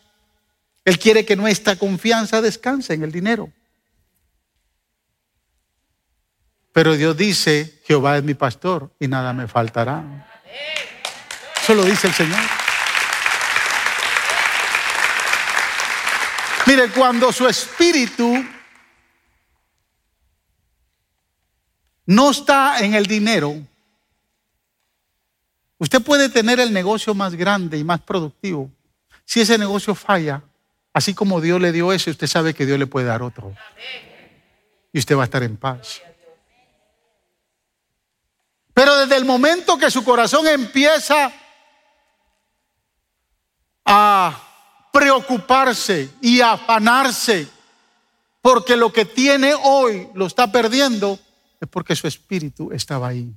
Él quiere que nuestra confianza descanse en el dinero. Pero Dios dice, Jehová es mi pastor y nada me faltará. Eso lo dice el Señor. Mire, cuando su espíritu no está en el dinero, usted puede tener el negocio más grande y más productivo. Si ese negocio falla, así como Dios le dio ese, usted sabe que Dios le puede dar otro. Y usted va a estar en paz. Pero desde el momento que su corazón empieza a preocuparse y a afanarse porque lo que tiene hoy lo está perdiendo, es porque su espíritu estaba ahí.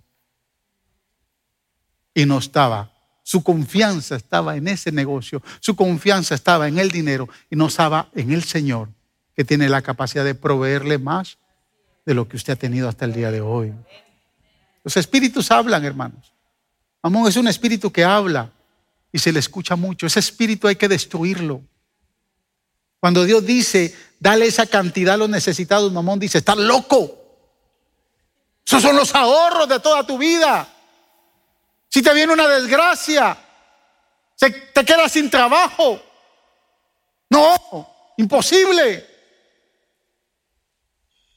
Y no estaba. Su confianza estaba en ese negocio, su confianza estaba en el dinero y no estaba en el Señor, que tiene la capacidad de proveerle más de lo que usted ha tenido hasta el día de hoy. Los espíritus hablan, hermanos. Amón es un espíritu que habla y se le escucha mucho. Ese espíritu hay que destruirlo. Cuando Dios dice, dale esa cantidad a los necesitados, mamón dice, estás loco. Esos son los ahorros de toda tu vida. Si te viene una desgracia, te quedas sin trabajo. No, imposible.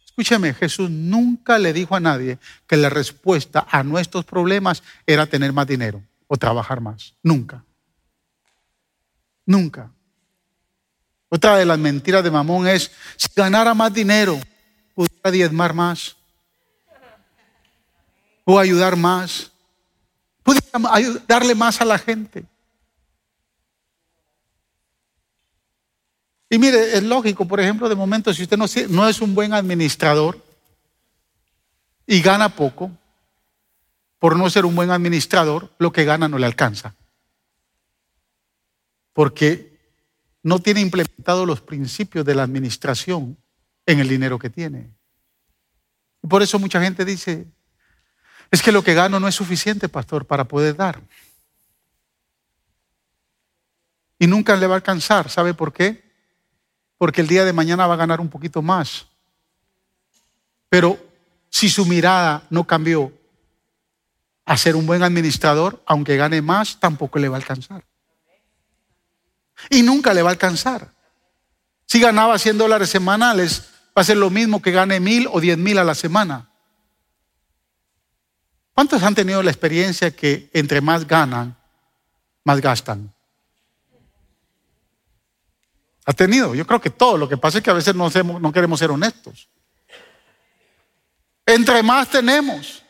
Escúcheme, Jesús nunca le dijo a nadie que la respuesta a nuestros problemas era tener más dinero o trabajar más. Nunca. Nunca. Otra de las mentiras de Mamón es, si ganara más dinero, pudiera diezmar más. O ayudar más. Pudiera darle más a la gente. Y mire, es lógico, por ejemplo, de momento, si usted no, no es un buen administrador y gana poco, por no ser un buen administrador, lo que gana no le alcanza. Porque no tiene implementado los principios de la administración en el dinero que tiene. Y por eso mucha gente dice, es que lo que gano no es suficiente, pastor, para poder dar. Y nunca le va a alcanzar. ¿Sabe por qué? porque el día de mañana va a ganar un poquito más. Pero si su mirada no cambió a ser un buen administrador, aunque gane más, tampoco le va a alcanzar. Y nunca le va a alcanzar. Si ganaba 100 dólares semanales, va a ser lo mismo que gane mil o diez mil a la semana. ¿Cuántos han tenido la experiencia que entre más ganan, más gastan? ¿Ha tenido? Yo creo que todo. Lo que pasa es que a veces no, no queremos ser honestos. Entre más tenemos.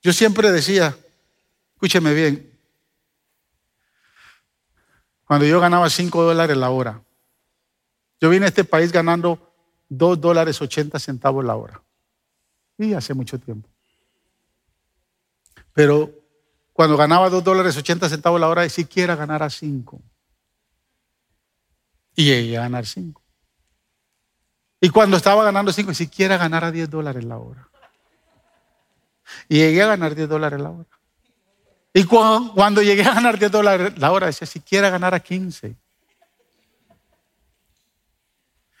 Yo siempre decía, escúcheme bien, cuando yo ganaba 5 dólares la hora, yo vine a este país ganando 2 dólares 80 centavos la hora. Y hace mucho tiempo. Pero cuando ganaba 2 dólares 80 centavos la hora, ni siquiera ganara 5. Y llegué a ganar 5. Y cuando estaba ganando 5, siquiera ganara 10 dólares la hora. Y llegué a ganar 10 dólares la hora. Y cuando, llegué a ganar 10 dólares la hora, decía, siquiera ganara 15.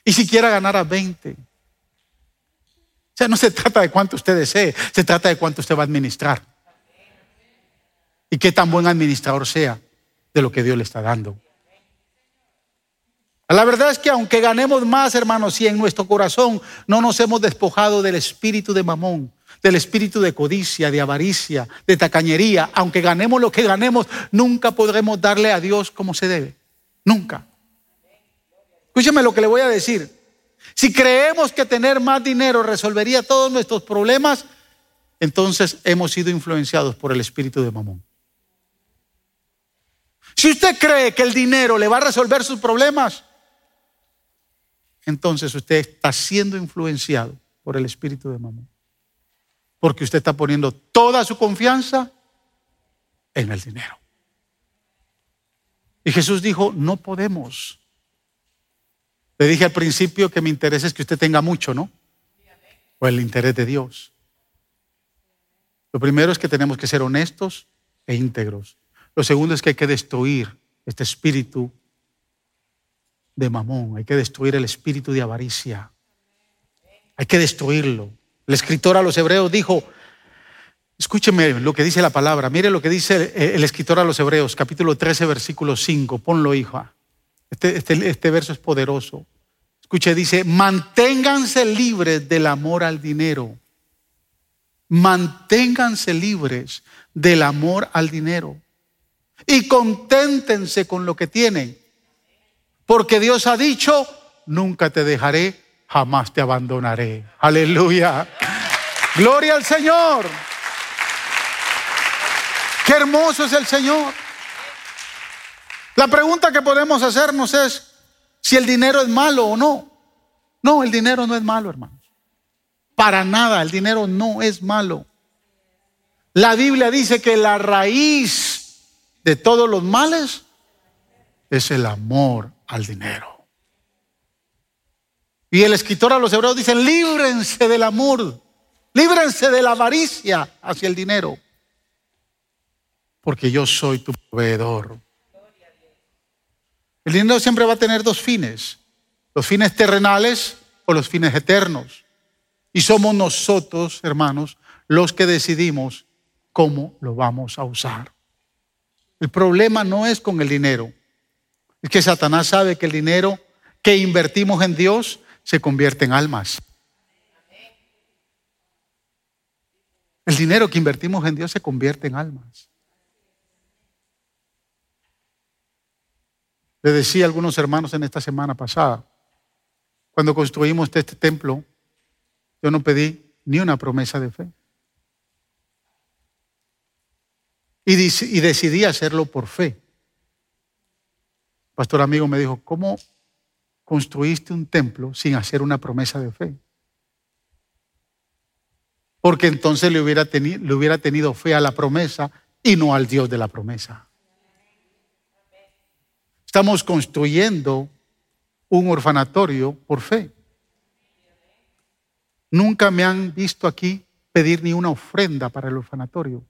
Y siquiera ganara 20. O sea, no se trata de cuánto usted desee, se trata de cuánto usted va a administrar. Y qué tan buen administrador sea de lo que Dios le está dando. La verdad es que aunque ganemos más, hermanos, y en nuestro corazón no nos hemos despojado del espíritu de mamón, del espíritu de codicia, de avaricia, de tacañería, aunque ganemos lo que ganemos, nunca podremos darle a Dios como se debe. Nunca. Escúcheme lo que le voy a decir. Si creemos que tener más dinero resolvería todos nuestros problemas, entonces hemos sido influenciados por el espíritu de mamón. Si usted cree que el dinero le va a resolver sus problemas, entonces usted está siendo influenciado por el espíritu de mamón. Porque usted está poniendo toda su confianza en el dinero. Y Jesús dijo, no podemos. Le dije al principio que mi interés es que usted tenga mucho, ¿no? o el interés de Dios. Lo primero es que tenemos que ser honestos e íntegros. Lo segundo es que hay que destruir este espíritu de mamón, hay que destruir el espíritu de avaricia. Hay que destruirlo. El escritor a los hebreos dijo, escúcheme lo que dice la palabra, mire lo que dice el escritor a los hebreos, capítulo 13, versículo 5, ponlo hija. Este, este, este verso es poderoso. Escuche, dice, manténganse libres del amor al dinero. Manténganse libres del amor al dinero. Y conténtense con lo que tienen. Porque Dios ha dicho, nunca te dejaré, jamás te abandonaré. Aleluya. Gloria al Señor. Qué hermoso es el Señor. La pregunta que podemos hacernos es, si el dinero es malo o no. No, el dinero no es malo, hermanos. Para nada, el dinero no es malo. La Biblia dice que la raíz de todos los males es el amor al dinero. Y el escritor a los hebreos dice, líbrense del amor, líbrense de la avaricia hacia el dinero, porque yo soy tu proveedor. El dinero siempre va a tener dos fines, los fines terrenales o los fines eternos. Y somos nosotros, hermanos, los que decidimos cómo lo vamos a usar. El problema no es con el dinero. Es que Satanás sabe que el dinero que invertimos en Dios se convierte en almas. El dinero que invertimos en Dios se convierte en almas. Le decía a algunos hermanos en esta semana pasada, cuando construimos este templo, yo no pedí ni una promesa de fe. Y, decidí hacerlo por fe. Pastor amigo me dijo, ¿cómo construiste un templo sin hacer una promesa de fe? Porque entonces le hubiera, le hubiera tenido fe a la promesa y no al Dios de la promesa. Estamos construyendo un orfanatorio por fe. Nunca me han visto aquí pedir ni una ofrenda para el orfanatorio.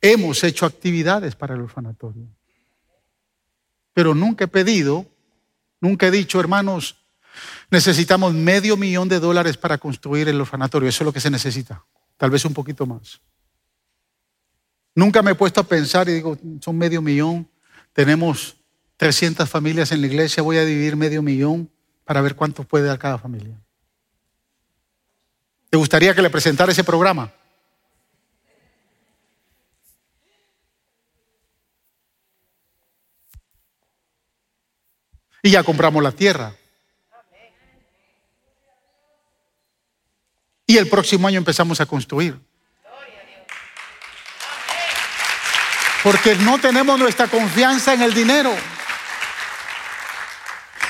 Hemos hecho actividades para el orfanatorio. Pero nunca he pedido, nunca he dicho, hermanos, necesitamos medio millón de dólares para construir el orfanatorio. Eso es lo que se necesita. Tal vez un poquito más. Nunca me he puesto a pensar y digo, son medio millón. Tenemos 300 familias en la iglesia, voy a dividir medio millón para ver cuánto puede dar cada familia. ¿Te gustaría que le presentara ese programa? Y ya compramos la tierra. Y el próximo año empezamos a construir. Porque no tenemos nuestra confianza en el dinero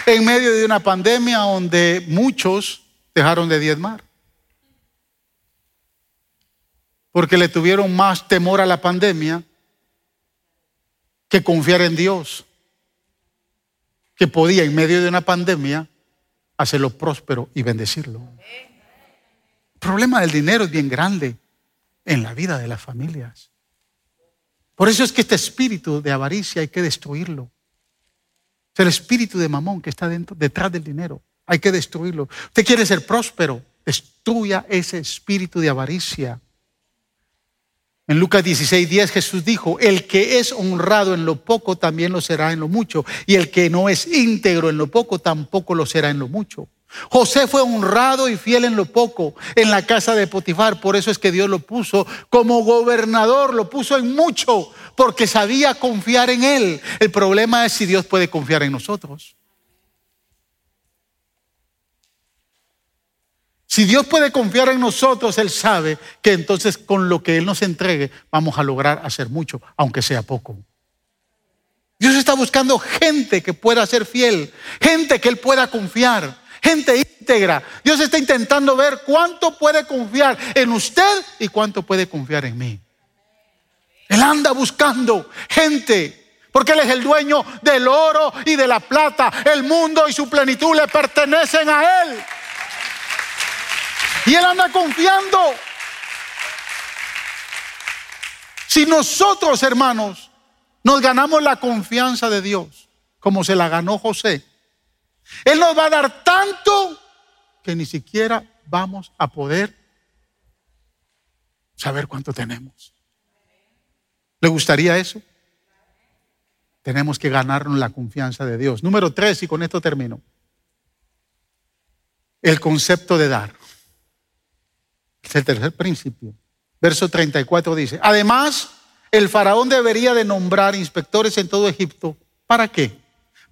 en medio de una pandemia donde muchos dejaron de diezmar. Porque le tuvieron más temor a la pandemia que confiar en Dios, que podía en medio de una pandemia hacerlo próspero y bendecirlo. El problema del dinero es bien grande en la vida de las familias. Por eso es que este espíritu de avaricia hay que destruirlo el espíritu de mamón que está dentro, detrás del dinero. Hay que destruirlo. Usted quiere ser próspero, destruya ese espíritu de avaricia. En Lucas 16, 10 Jesús dijo, el que es honrado en lo poco también lo será en lo mucho, y el que no es íntegro en lo poco tampoco lo será en lo mucho. José fue honrado y fiel en lo poco en la casa de Potifar, por eso es que Dios lo puso como gobernador, lo puso en mucho, porque sabía confiar en él. El problema es si Dios puede confiar en nosotros. Si Dios puede confiar en nosotros, Él sabe que entonces con lo que Él nos entregue vamos a lograr hacer mucho, aunque sea poco. Dios está buscando gente que pueda ser fiel, gente que Él pueda confiar gente íntegra. Dios está intentando ver cuánto puede confiar en usted y cuánto puede confiar en mí. Él anda buscando gente. Porque Él es el dueño del oro y de la plata. El mundo y su plenitud le pertenecen a Él. Y él anda confiando. Si nosotros, hermanos, nos ganamos la confianza de Dios, como se la ganó José, Él nos va a dar tanto que ni siquiera vamos a poder saber cuánto tenemos. ¿Le gustaría eso? Tenemos que ganarnos la confianza de Dios. Número tres, y con esto termino. El concepto de dar. Es el tercer principio. Verso 34 dice, además, el faraón debería de nombrar inspectores en todo Egipto. ¿Para qué?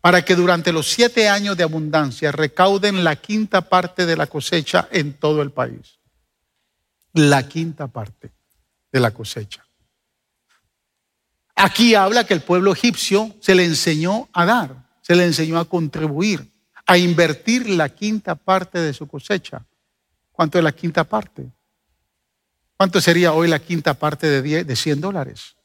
Para que durante los siete años de abundancia recauden la quinta parte de la cosecha en todo el país. La quinta parte de la cosecha. Aquí habla que el pueblo egipcio se le enseñó a dar, se le enseñó a contribuir, a invertir la quinta parte de su cosecha. ¿Cuánto es la quinta parte? ¿Cuánto sería hoy la quinta parte de, de 100 dólares?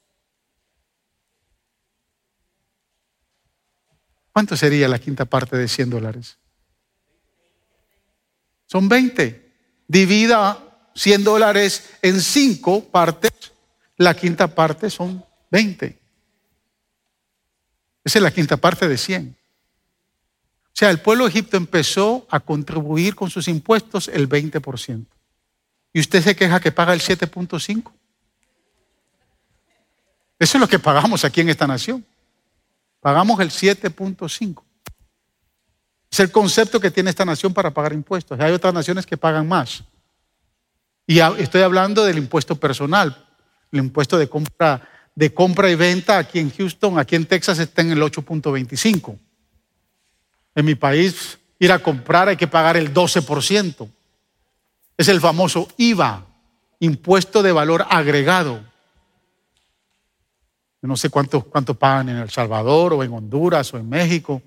¿Cuánto sería la quinta parte de 100 dólares? Son 20. Divida 100 dólares en 5 partes, la quinta parte son 20. Esa es la quinta parte de 100. O sea, el pueblo de Egipto empezó a contribuir con sus impuestos el 20%. ¿Y usted se queja que paga el 7.5? Eso es lo que pagamos aquí en esta nación. Pagamos el 7.5. Es el concepto que tiene esta nación para pagar impuestos. Hay otras naciones que pagan más. Y estoy hablando del impuesto personal, el impuesto de compra, de compra y venta aquí en Houston, aquí en Texas está en el 8.25. En mi país, ir a comprar hay que pagar el 12%. Es el famoso IVA, impuesto de valor agregado. no sé cuánto, cuánto pagan en El Salvador o en Honduras o en México.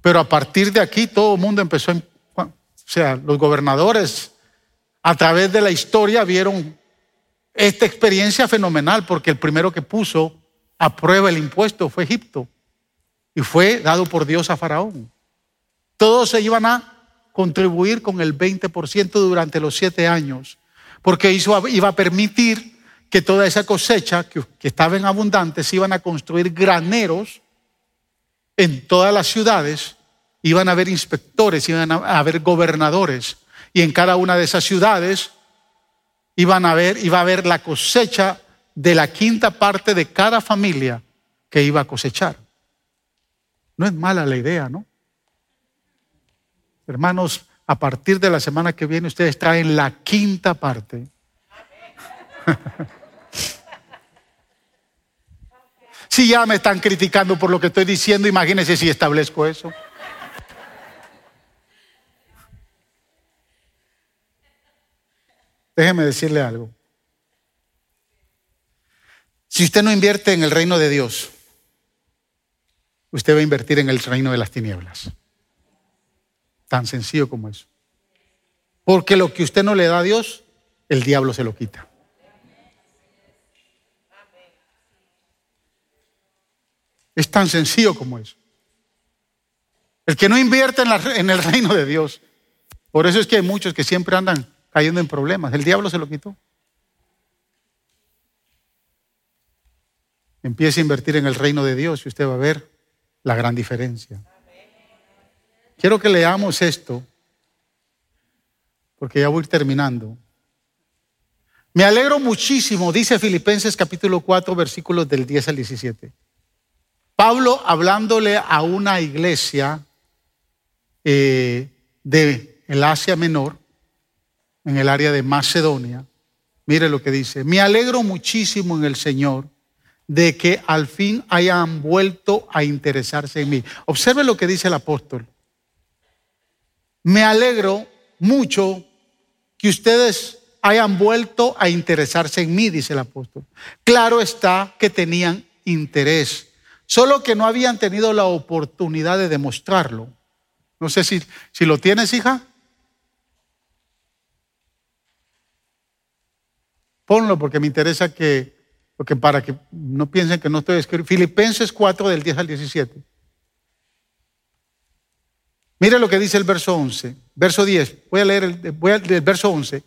Pero a partir de aquí todo el mundo empezó, o sea, los gobernadores a través de la historia vieron esta experiencia fenomenal porque el primero que puso a prueba el impuesto fue Egipto y fue dado por Dios a Faraón. Todos se iban a contribuir con el 20% durante los siete años, porque iba a permitir que toda esa cosecha que, estaba en abundante se iban a construir graneros en todas las ciudades, iban a haber inspectores, iban a haber gobernadores, y en cada una de esas ciudades iban a ver, iba a haber la cosecha de la quinta parte de cada familia que iba a cosechar. No es mala la idea, ¿no? Hermanos, a partir de la semana que viene ustedes traen la quinta parte. si ya me están criticando por lo que estoy diciendo, imagínense si establezco eso. Déjeme decirle algo. Si usted no invierte en el reino de Dios, usted va a invertir en el reino de las tinieblas. Tan sencillo como eso. Porque lo que usted no le da a Dios, el diablo se lo quita. Es tan sencillo como eso. El que no invierte en, el reino de Dios. Por eso es que hay muchos que siempre andan cayendo en problemas. El diablo se lo quitó. Empiece a invertir en el reino de Dios y usted va a ver la gran diferencia. Quiero que leamos esto, porque ya voy terminando. Me alegro muchísimo, dice Filipenses capítulo 4, versículos del 10 al 17. Pablo hablándole a una iglesia eh, de el Asia Menor, en el área de Macedonia, mire lo que dice, me alegro muchísimo en el Señor de que al fin hayan vuelto a interesarse en mí. Observe lo que dice el apóstol me alegro mucho que ustedes hayan vuelto a interesarse en mí, dice el apóstol. Claro está que tenían interés, solo que no habían tenido la oportunidad de demostrarlo. No sé si, si lo tienes, hija. Ponlo porque me interesa que, porque para que no piensen que no estoy escribiendo. Filipenses 4 del 10 al 17. Mire lo que dice el verso 11. verso 10, voy a leer el, verso 11.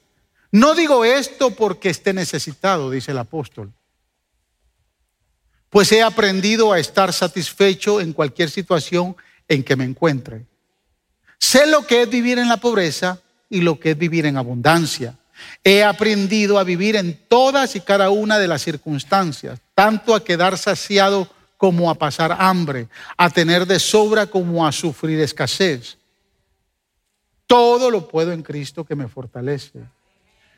No digo esto porque esté necesitado, dice el apóstol, pues he aprendido a estar satisfecho en cualquier situación en que me encuentre. Sé lo que es vivir en la pobreza y lo que es vivir en abundancia. He aprendido a vivir en todas y cada una de las circunstancias, tanto a quedar saciado como a pasar hambre, a tener de sobra como a sufrir escasez. Todo lo puedo en Cristo que me fortalece.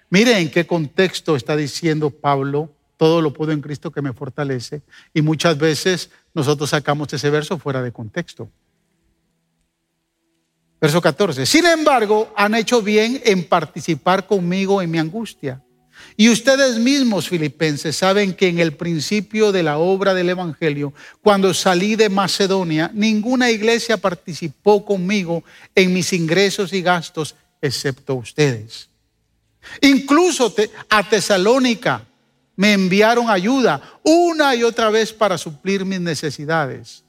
Mire en qué contexto está diciendo Pablo, todo lo puedo en Cristo que me fortalece. Y muchas veces nosotros sacamos ese verso fuera de contexto. Verso 14. Sin embargo, han hecho bien en participar conmigo en mi angustia. Y ustedes mismos, filipenses, saben que en el principio de la obra del Evangelio, cuando salí de Macedonia, ninguna iglesia participó conmigo en mis ingresos y gastos, excepto ustedes. Incluso a Tesalónica me enviaron ayuda una y otra vez para suplir mis necesidades.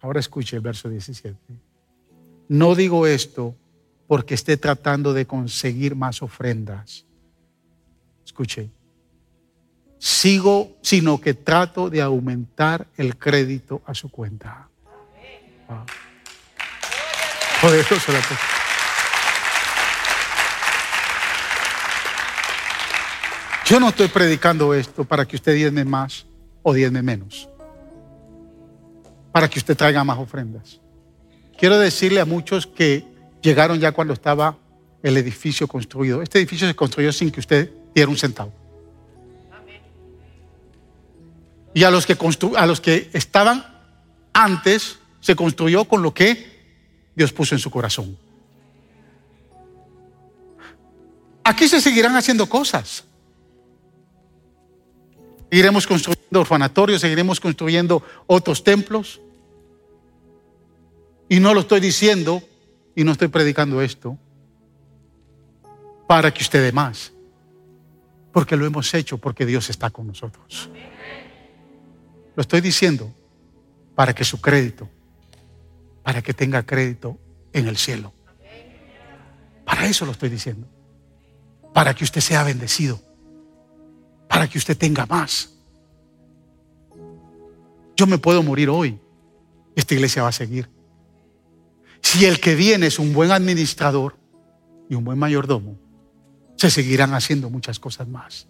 Ahora escuche el verso 17. No digo esto porque esté tratando de conseguir más ofrendas. Escuche. Sigo, sino que trato de aumentar el crédito a su cuenta. Poderoso la Yo no estoy predicando esto para que usted diezme más o diezme menos. Para que usted traiga más ofrendas. Quiero decirle a muchos que llegaron ya cuando estaba el edificio construido. Este edificio se construyó sin que usted diera un centavo. Y a los que, a los que estaban antes, se construyó con lo que Dios puso en su corazón. Aquí se seguirán haciendo cosas. Iremos construyendo orfanatorios, seguiremos construyendo otros templos. Y no lo estoy diciendo y no estoy predicando esto para que usted dé más. Porque lo hemos hecho porque Dios está con nosotros. Lo estoy diciendo para que su crédito, para que tenga crédito en el cielo. Para eso lo estoy diciendo. Para que usted sea bendecido. Para que usted tenga más. Yo me puedo morir hoy. Esta iglesia va a seguir. Si el que viene es un buen administrador y un buen mayordomo, se seguirán haciendo muchas cosas más.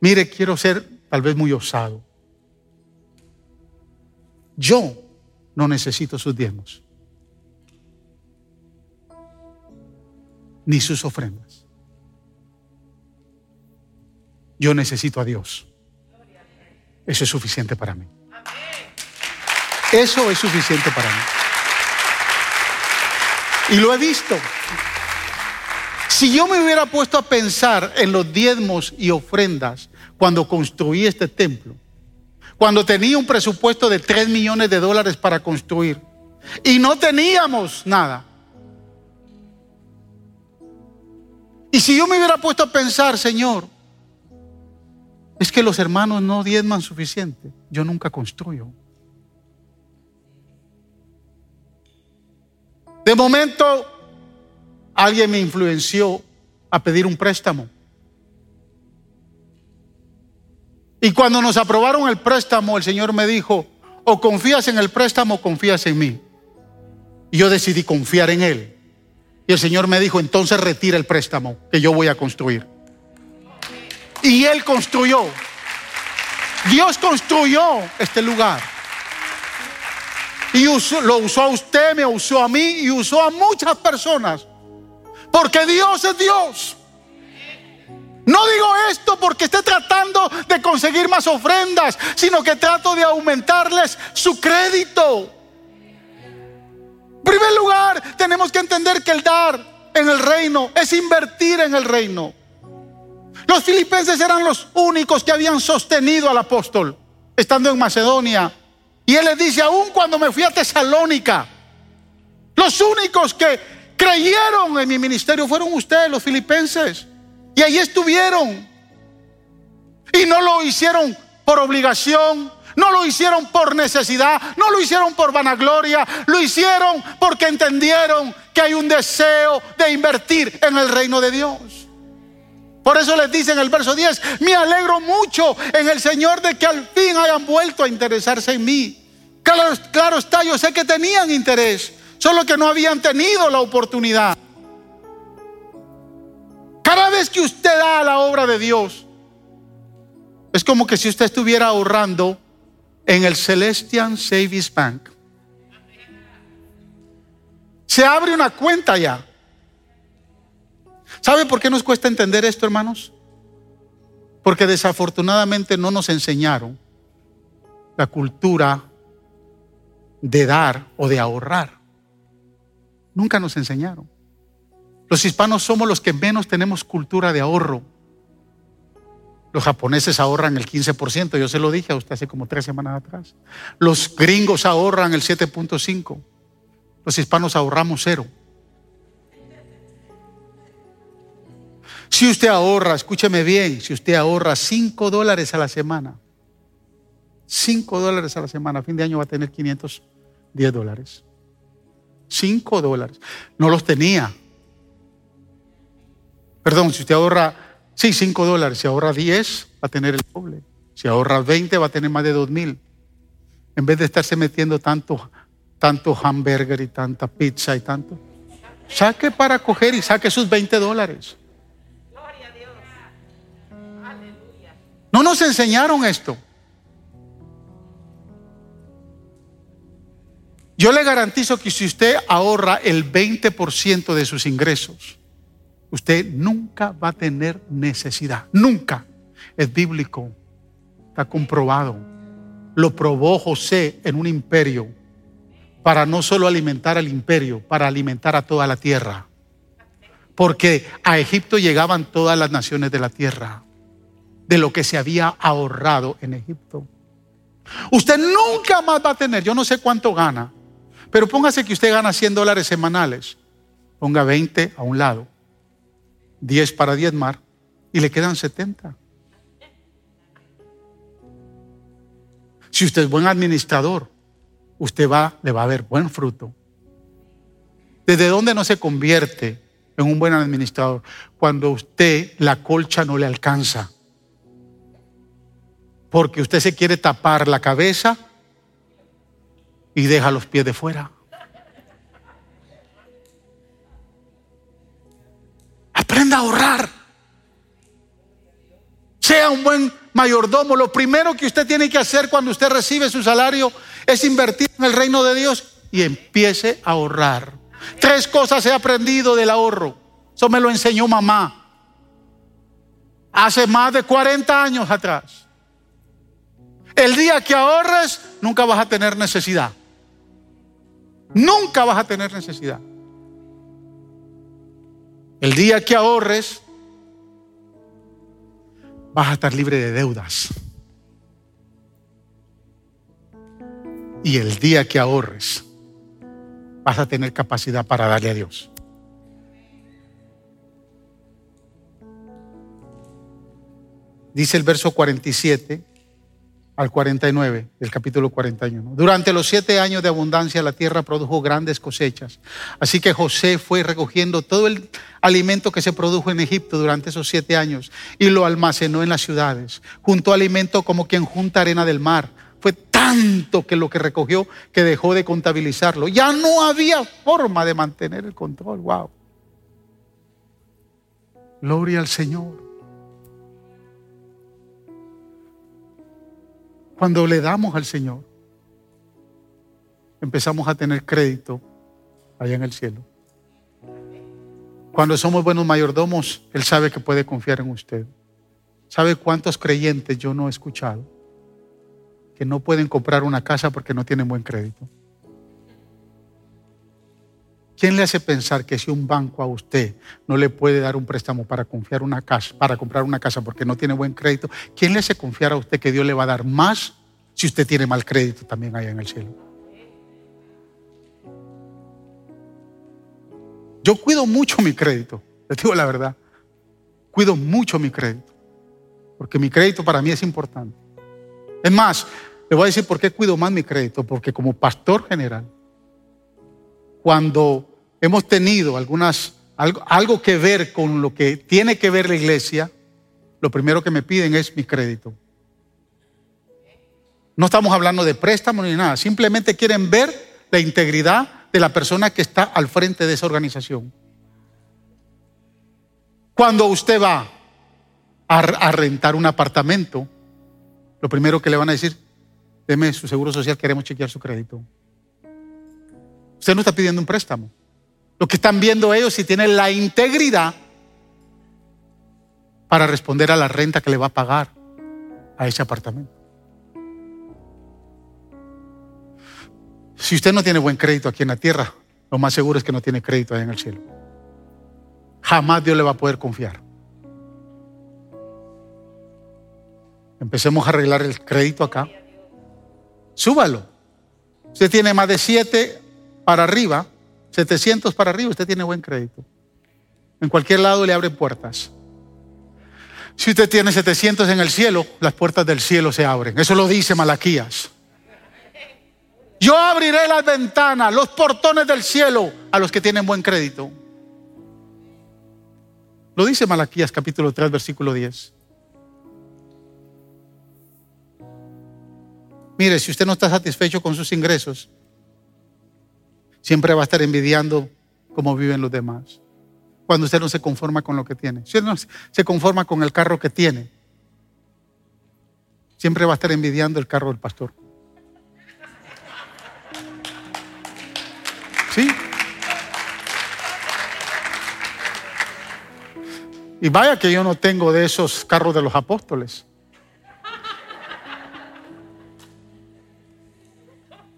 Mire, quiero ser tal vez muy osado. Yo no necesito sus diezmos, ni sus ofrendas. Yo necesito a Dios. Eso es suficiente para mí. Eso es suficiente para mí. Y lo he visto. Si yo me hubiera puesto a pensar en los diezmos y ofrendas cuando construí este templo, cuando tenía un presupuesto de 3 millones de dólares para construir y no teníamos nada. Y si yo me hubiera puesto a pensar, Señor, es que los hermanos no diezman suficiente, yo nunca construyo. De momento, alguien me influenció a pedir un préstamo. Y cuando nos aprobaron el préstamo, el Señor me dijo, o confías en el préstamo o confías en mí. Y yo decidí confiar en Él. Y el Señor me dijo, entonces retira el préstamo que yo voy a construir. Y Él construyó. Dios construyó este lugar. Y lo usó a usted, me usó a mí y usó a muchas personas. Porque Dios es Dios. No digo esto porque esté tratando de conseguir más ofrendas, sino que trato de aumentarles su crédito. En primer lugar, tenemos que entender que el dar en el reino es invertir en el reino. Los filipenses eran los únicos que habían sostenido al apóstol, estando en Macedonia y él le dice, aún cuando me fui a Tesalónica, los únicos que creyeron en mi ministerio fueron ustedes, los filipenses. Y ahí estuvieron. Y no lo hicieron por obligación, No lo hicieron por necesidad, no lo hicieron por vanagloria, lo hicieron porque entendieron que hay un deseo de invertir en el reino de Dios. Por eso les dice en el verso 10, me alegro mucho en el Señor de que al fin hayan vuelto a interesarse en mí. Claro, claro está, yo sé que tenían interés, solo que no habían tenido la oportunidad. Cada vez que usted da la obra de Dios, es como que si usted estuviera ahorrando en el Celestian Savings Bank. Se abre una cuenta ya. ¿Sabe por qué nos cuesta entender esto, hermanos? Porque desafortunadamente no nos enseñaron la cultura de dar o de ahorrar. Nunca nos enseñaron. Los hispanos somos los que menos tenemos cultura de ahorro. Los japoneses ahorran el 15%, yo se lo dije a usted hace como tres semanas atrás. Los gringos ahorran el 7.5%. Los hispanos ahorramos cero. Si usted ahorra, escúcheme bien, si usted ahorra 5 dólares a la semana, 5 dólares a la semana, a fin de año va a tener 510 dólares. 5 dólares. No los tenía. Perdón, si usted ahorra, sí, 5 dólares, si ahorra 10, va a tener el doble. Si ahorra 20, va a tener más de 2 mil. En vez de estarse metiendo tanto, tanto hamburger y tanta pizza y tanto. Saque para coger y saque sus 20 dólares. No nos enseñaron esto. Yo le garantizo que si usted ahorra el 20% de sus ingresos, usted nunca va a tener necesidad. Nunca. Es bíblico. Está comprobado. Lo probó José en un imperio para no solo alimentar al imperio, para alimentar a toda la tierra. Porque a Egipto llegaban todas las naciones de la tierra de lo que se había ahorrado en Egipto. Usted nunca más va a tener, yo no sé cuánto gana, pero póngase que usted gana 100 dólares semanales. Ponga 20 a un lado, 10 para diezmar y le quedan 70. Si usted es buen administrador, usted va, le va a ver buen fruto. ¿Desde dónde no se convierte en un buen administrador? Cuando usted la colcha no le alcanza. Porque usted se quiere tapar la cabeza y deja los pies de fuera. Aprenda a ahorrar. Sea un buen mayordomo. Lo primero que usted tiene que hacer cuando usted recibe su salario es invertir en el reino de Dios y empiece a ahorrar. Tres cosas he aprendido del ahorro. Eso me lo enseñó mamá. Hace más de 40 años atrás. El día que ahorres, nunca vas a tener necesidad. Nunca vas a tener necesidad. El día que ahorres, vas a estar libre de deudas. Y el día que ahorres, vas a tener capacidad para darle a Dios. Dice el verso 47 al 49 del capítulo 41. Durante los siete años de abundancia la tierra produjo grandes cosechas. Así que José fue recogiendo todo el alimento que se produjo en Egipto durante esos siete años y lo almacenó en las ciudades. Juntó alimento como quien junta arena del mar. Fue tanto que lo que recogió que dejó de contabilizarlo. Ya no había forma de mantener el control. Wow. Gloria al Señor. Cuando le damos al Señor, empezamos a tener crédito allá en el cielo. Cuando somos buenos mayordomos, Él sabe que puede confiar en usted. ¿Sabe cuántos creyentes yo no he escuchado que no pueden comprar una casa porque no tienen buen crédito? ¿Quién le hace pensar que si un banco a usted no le puede dar un préstamo para confiar una casa, para comprar una casa porque no tiene buen crédito? ¿Quién le hace confiar a usted que Dios le va a dar más si usted tiene mal crédito también allá en el cielo? Yo cuido mucho mi crédito, les digo la verdad. Cuido mucho mi crédito, porque mi crédito para mí es importante. Es más, Le voy a decir por qué cuido más mi crédito, porque como pastor general, cuando hemos tenido algunas, algo, que ver con lo que tiene que ver la iglesia, lo primero que me piden es mi crédito. No estamos hablando de préstamo ni nada, simplemente quieren ver la integridad de la persona que está al frente de esa organización. Cuando usted va a, a rentar un apartamento, lo primero que le van a decir, deme su seguro social, queremos chequear su crédito. Usted no está pidiendo un préstamo. Lo que están viendo ellos si tiene la integridad para responder a la renta que le va a pagar a ese apartamento. Si usted no tiene buen crédito aquí en la tierra, lo más seguro es que no tiene crédito allá en el cielo. Jamás Dios le va a poder confiar. Empecemos a arreglar el crédito acá. Súbalo. Usted tiene más de 7 para arriba, 700 para arriba, usted tiene buen crédito. En cualquier lado le abren puertas. Si usted tiene 700 en el cielo, las puertas del cielo se abren. Eso lo dice Malaquías. Yo abriré las ventanas, los portones del cielo a los que tienen buen crédito. Lo dice Malaquías capítulo 3, versículo 10. Mire, si usted no está satisfecho con sus ingresos, siempre va a estar envidiando cómo viven los demás. Cuando usted no se conforma con lo que tiene. Si no se conforma con el carro que tiene, siempre va a estar envidiando el carro del pastor. ¿Sí? Y vaya que yo no tengo de esos carros de los apóstoles.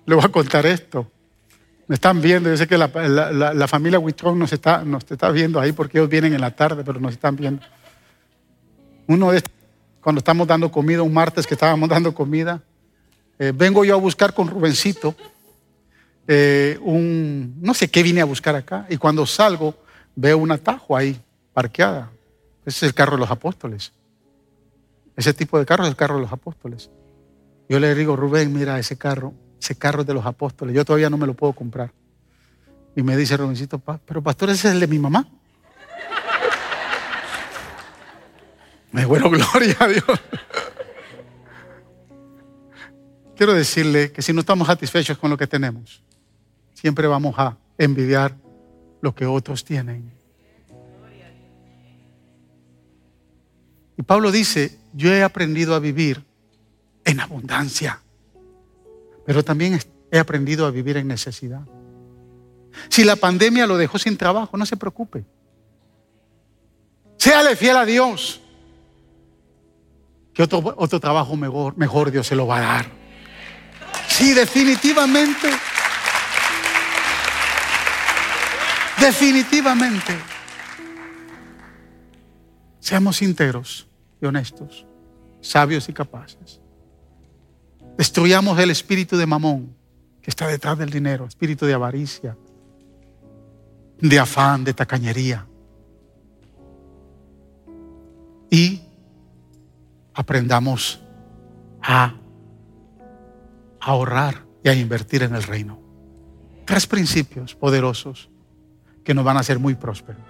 Le voy a contar esto. Me están viendo, yo sé que la, familia Huitrón nos está, nos está viendo ahí porque ellos vienen en la tarde, pero nos están viendo. Uno de cuando estamos dando comida, un martes que estábamos dando comida, eh, vengo yo a buscar con Rubencito eh, un, no sé qué vine a buscar acá, y cuando salgo veo un atajo ahí, parqueada. Ese es el carro de los apóstoles. Ese tipo de carro es el carro de los apóstoles. Yo le digo, Rubén, mira ese carro, ese carro de los apóstoles. Yo todavía no me lo puedo comprar. Y me dice Rubencito, pero pastor, ese es el de mi mamá. Me bueno, gloria a Dios. Quiero decirle que si no estamos satisfechos con lo que tenemos, siempre vamos a envidiar lo que otros tienen. Y Pablo dice, yo he aprendido a vivir en abundancia pero también he aprendido a vivir en necesidad. Si la pandemia lo dejó sin trabajo, no se preocupe. Séale fiel a Dios. Que otro, otro trabajo mejor, mejor Dios se lo va a dar. Sí, definitivamente. Definitivamente. Seamos íntegros y honestos, sabios y capaces. Destruyamos el espíritu de mamón que está detrás del dinero, espíritu de avaricia, de afán, de tacañería. Y aprendamos a ahorrar y a invertir en el reino. Tres principios poderosos que nos van a hacer muy prósperos.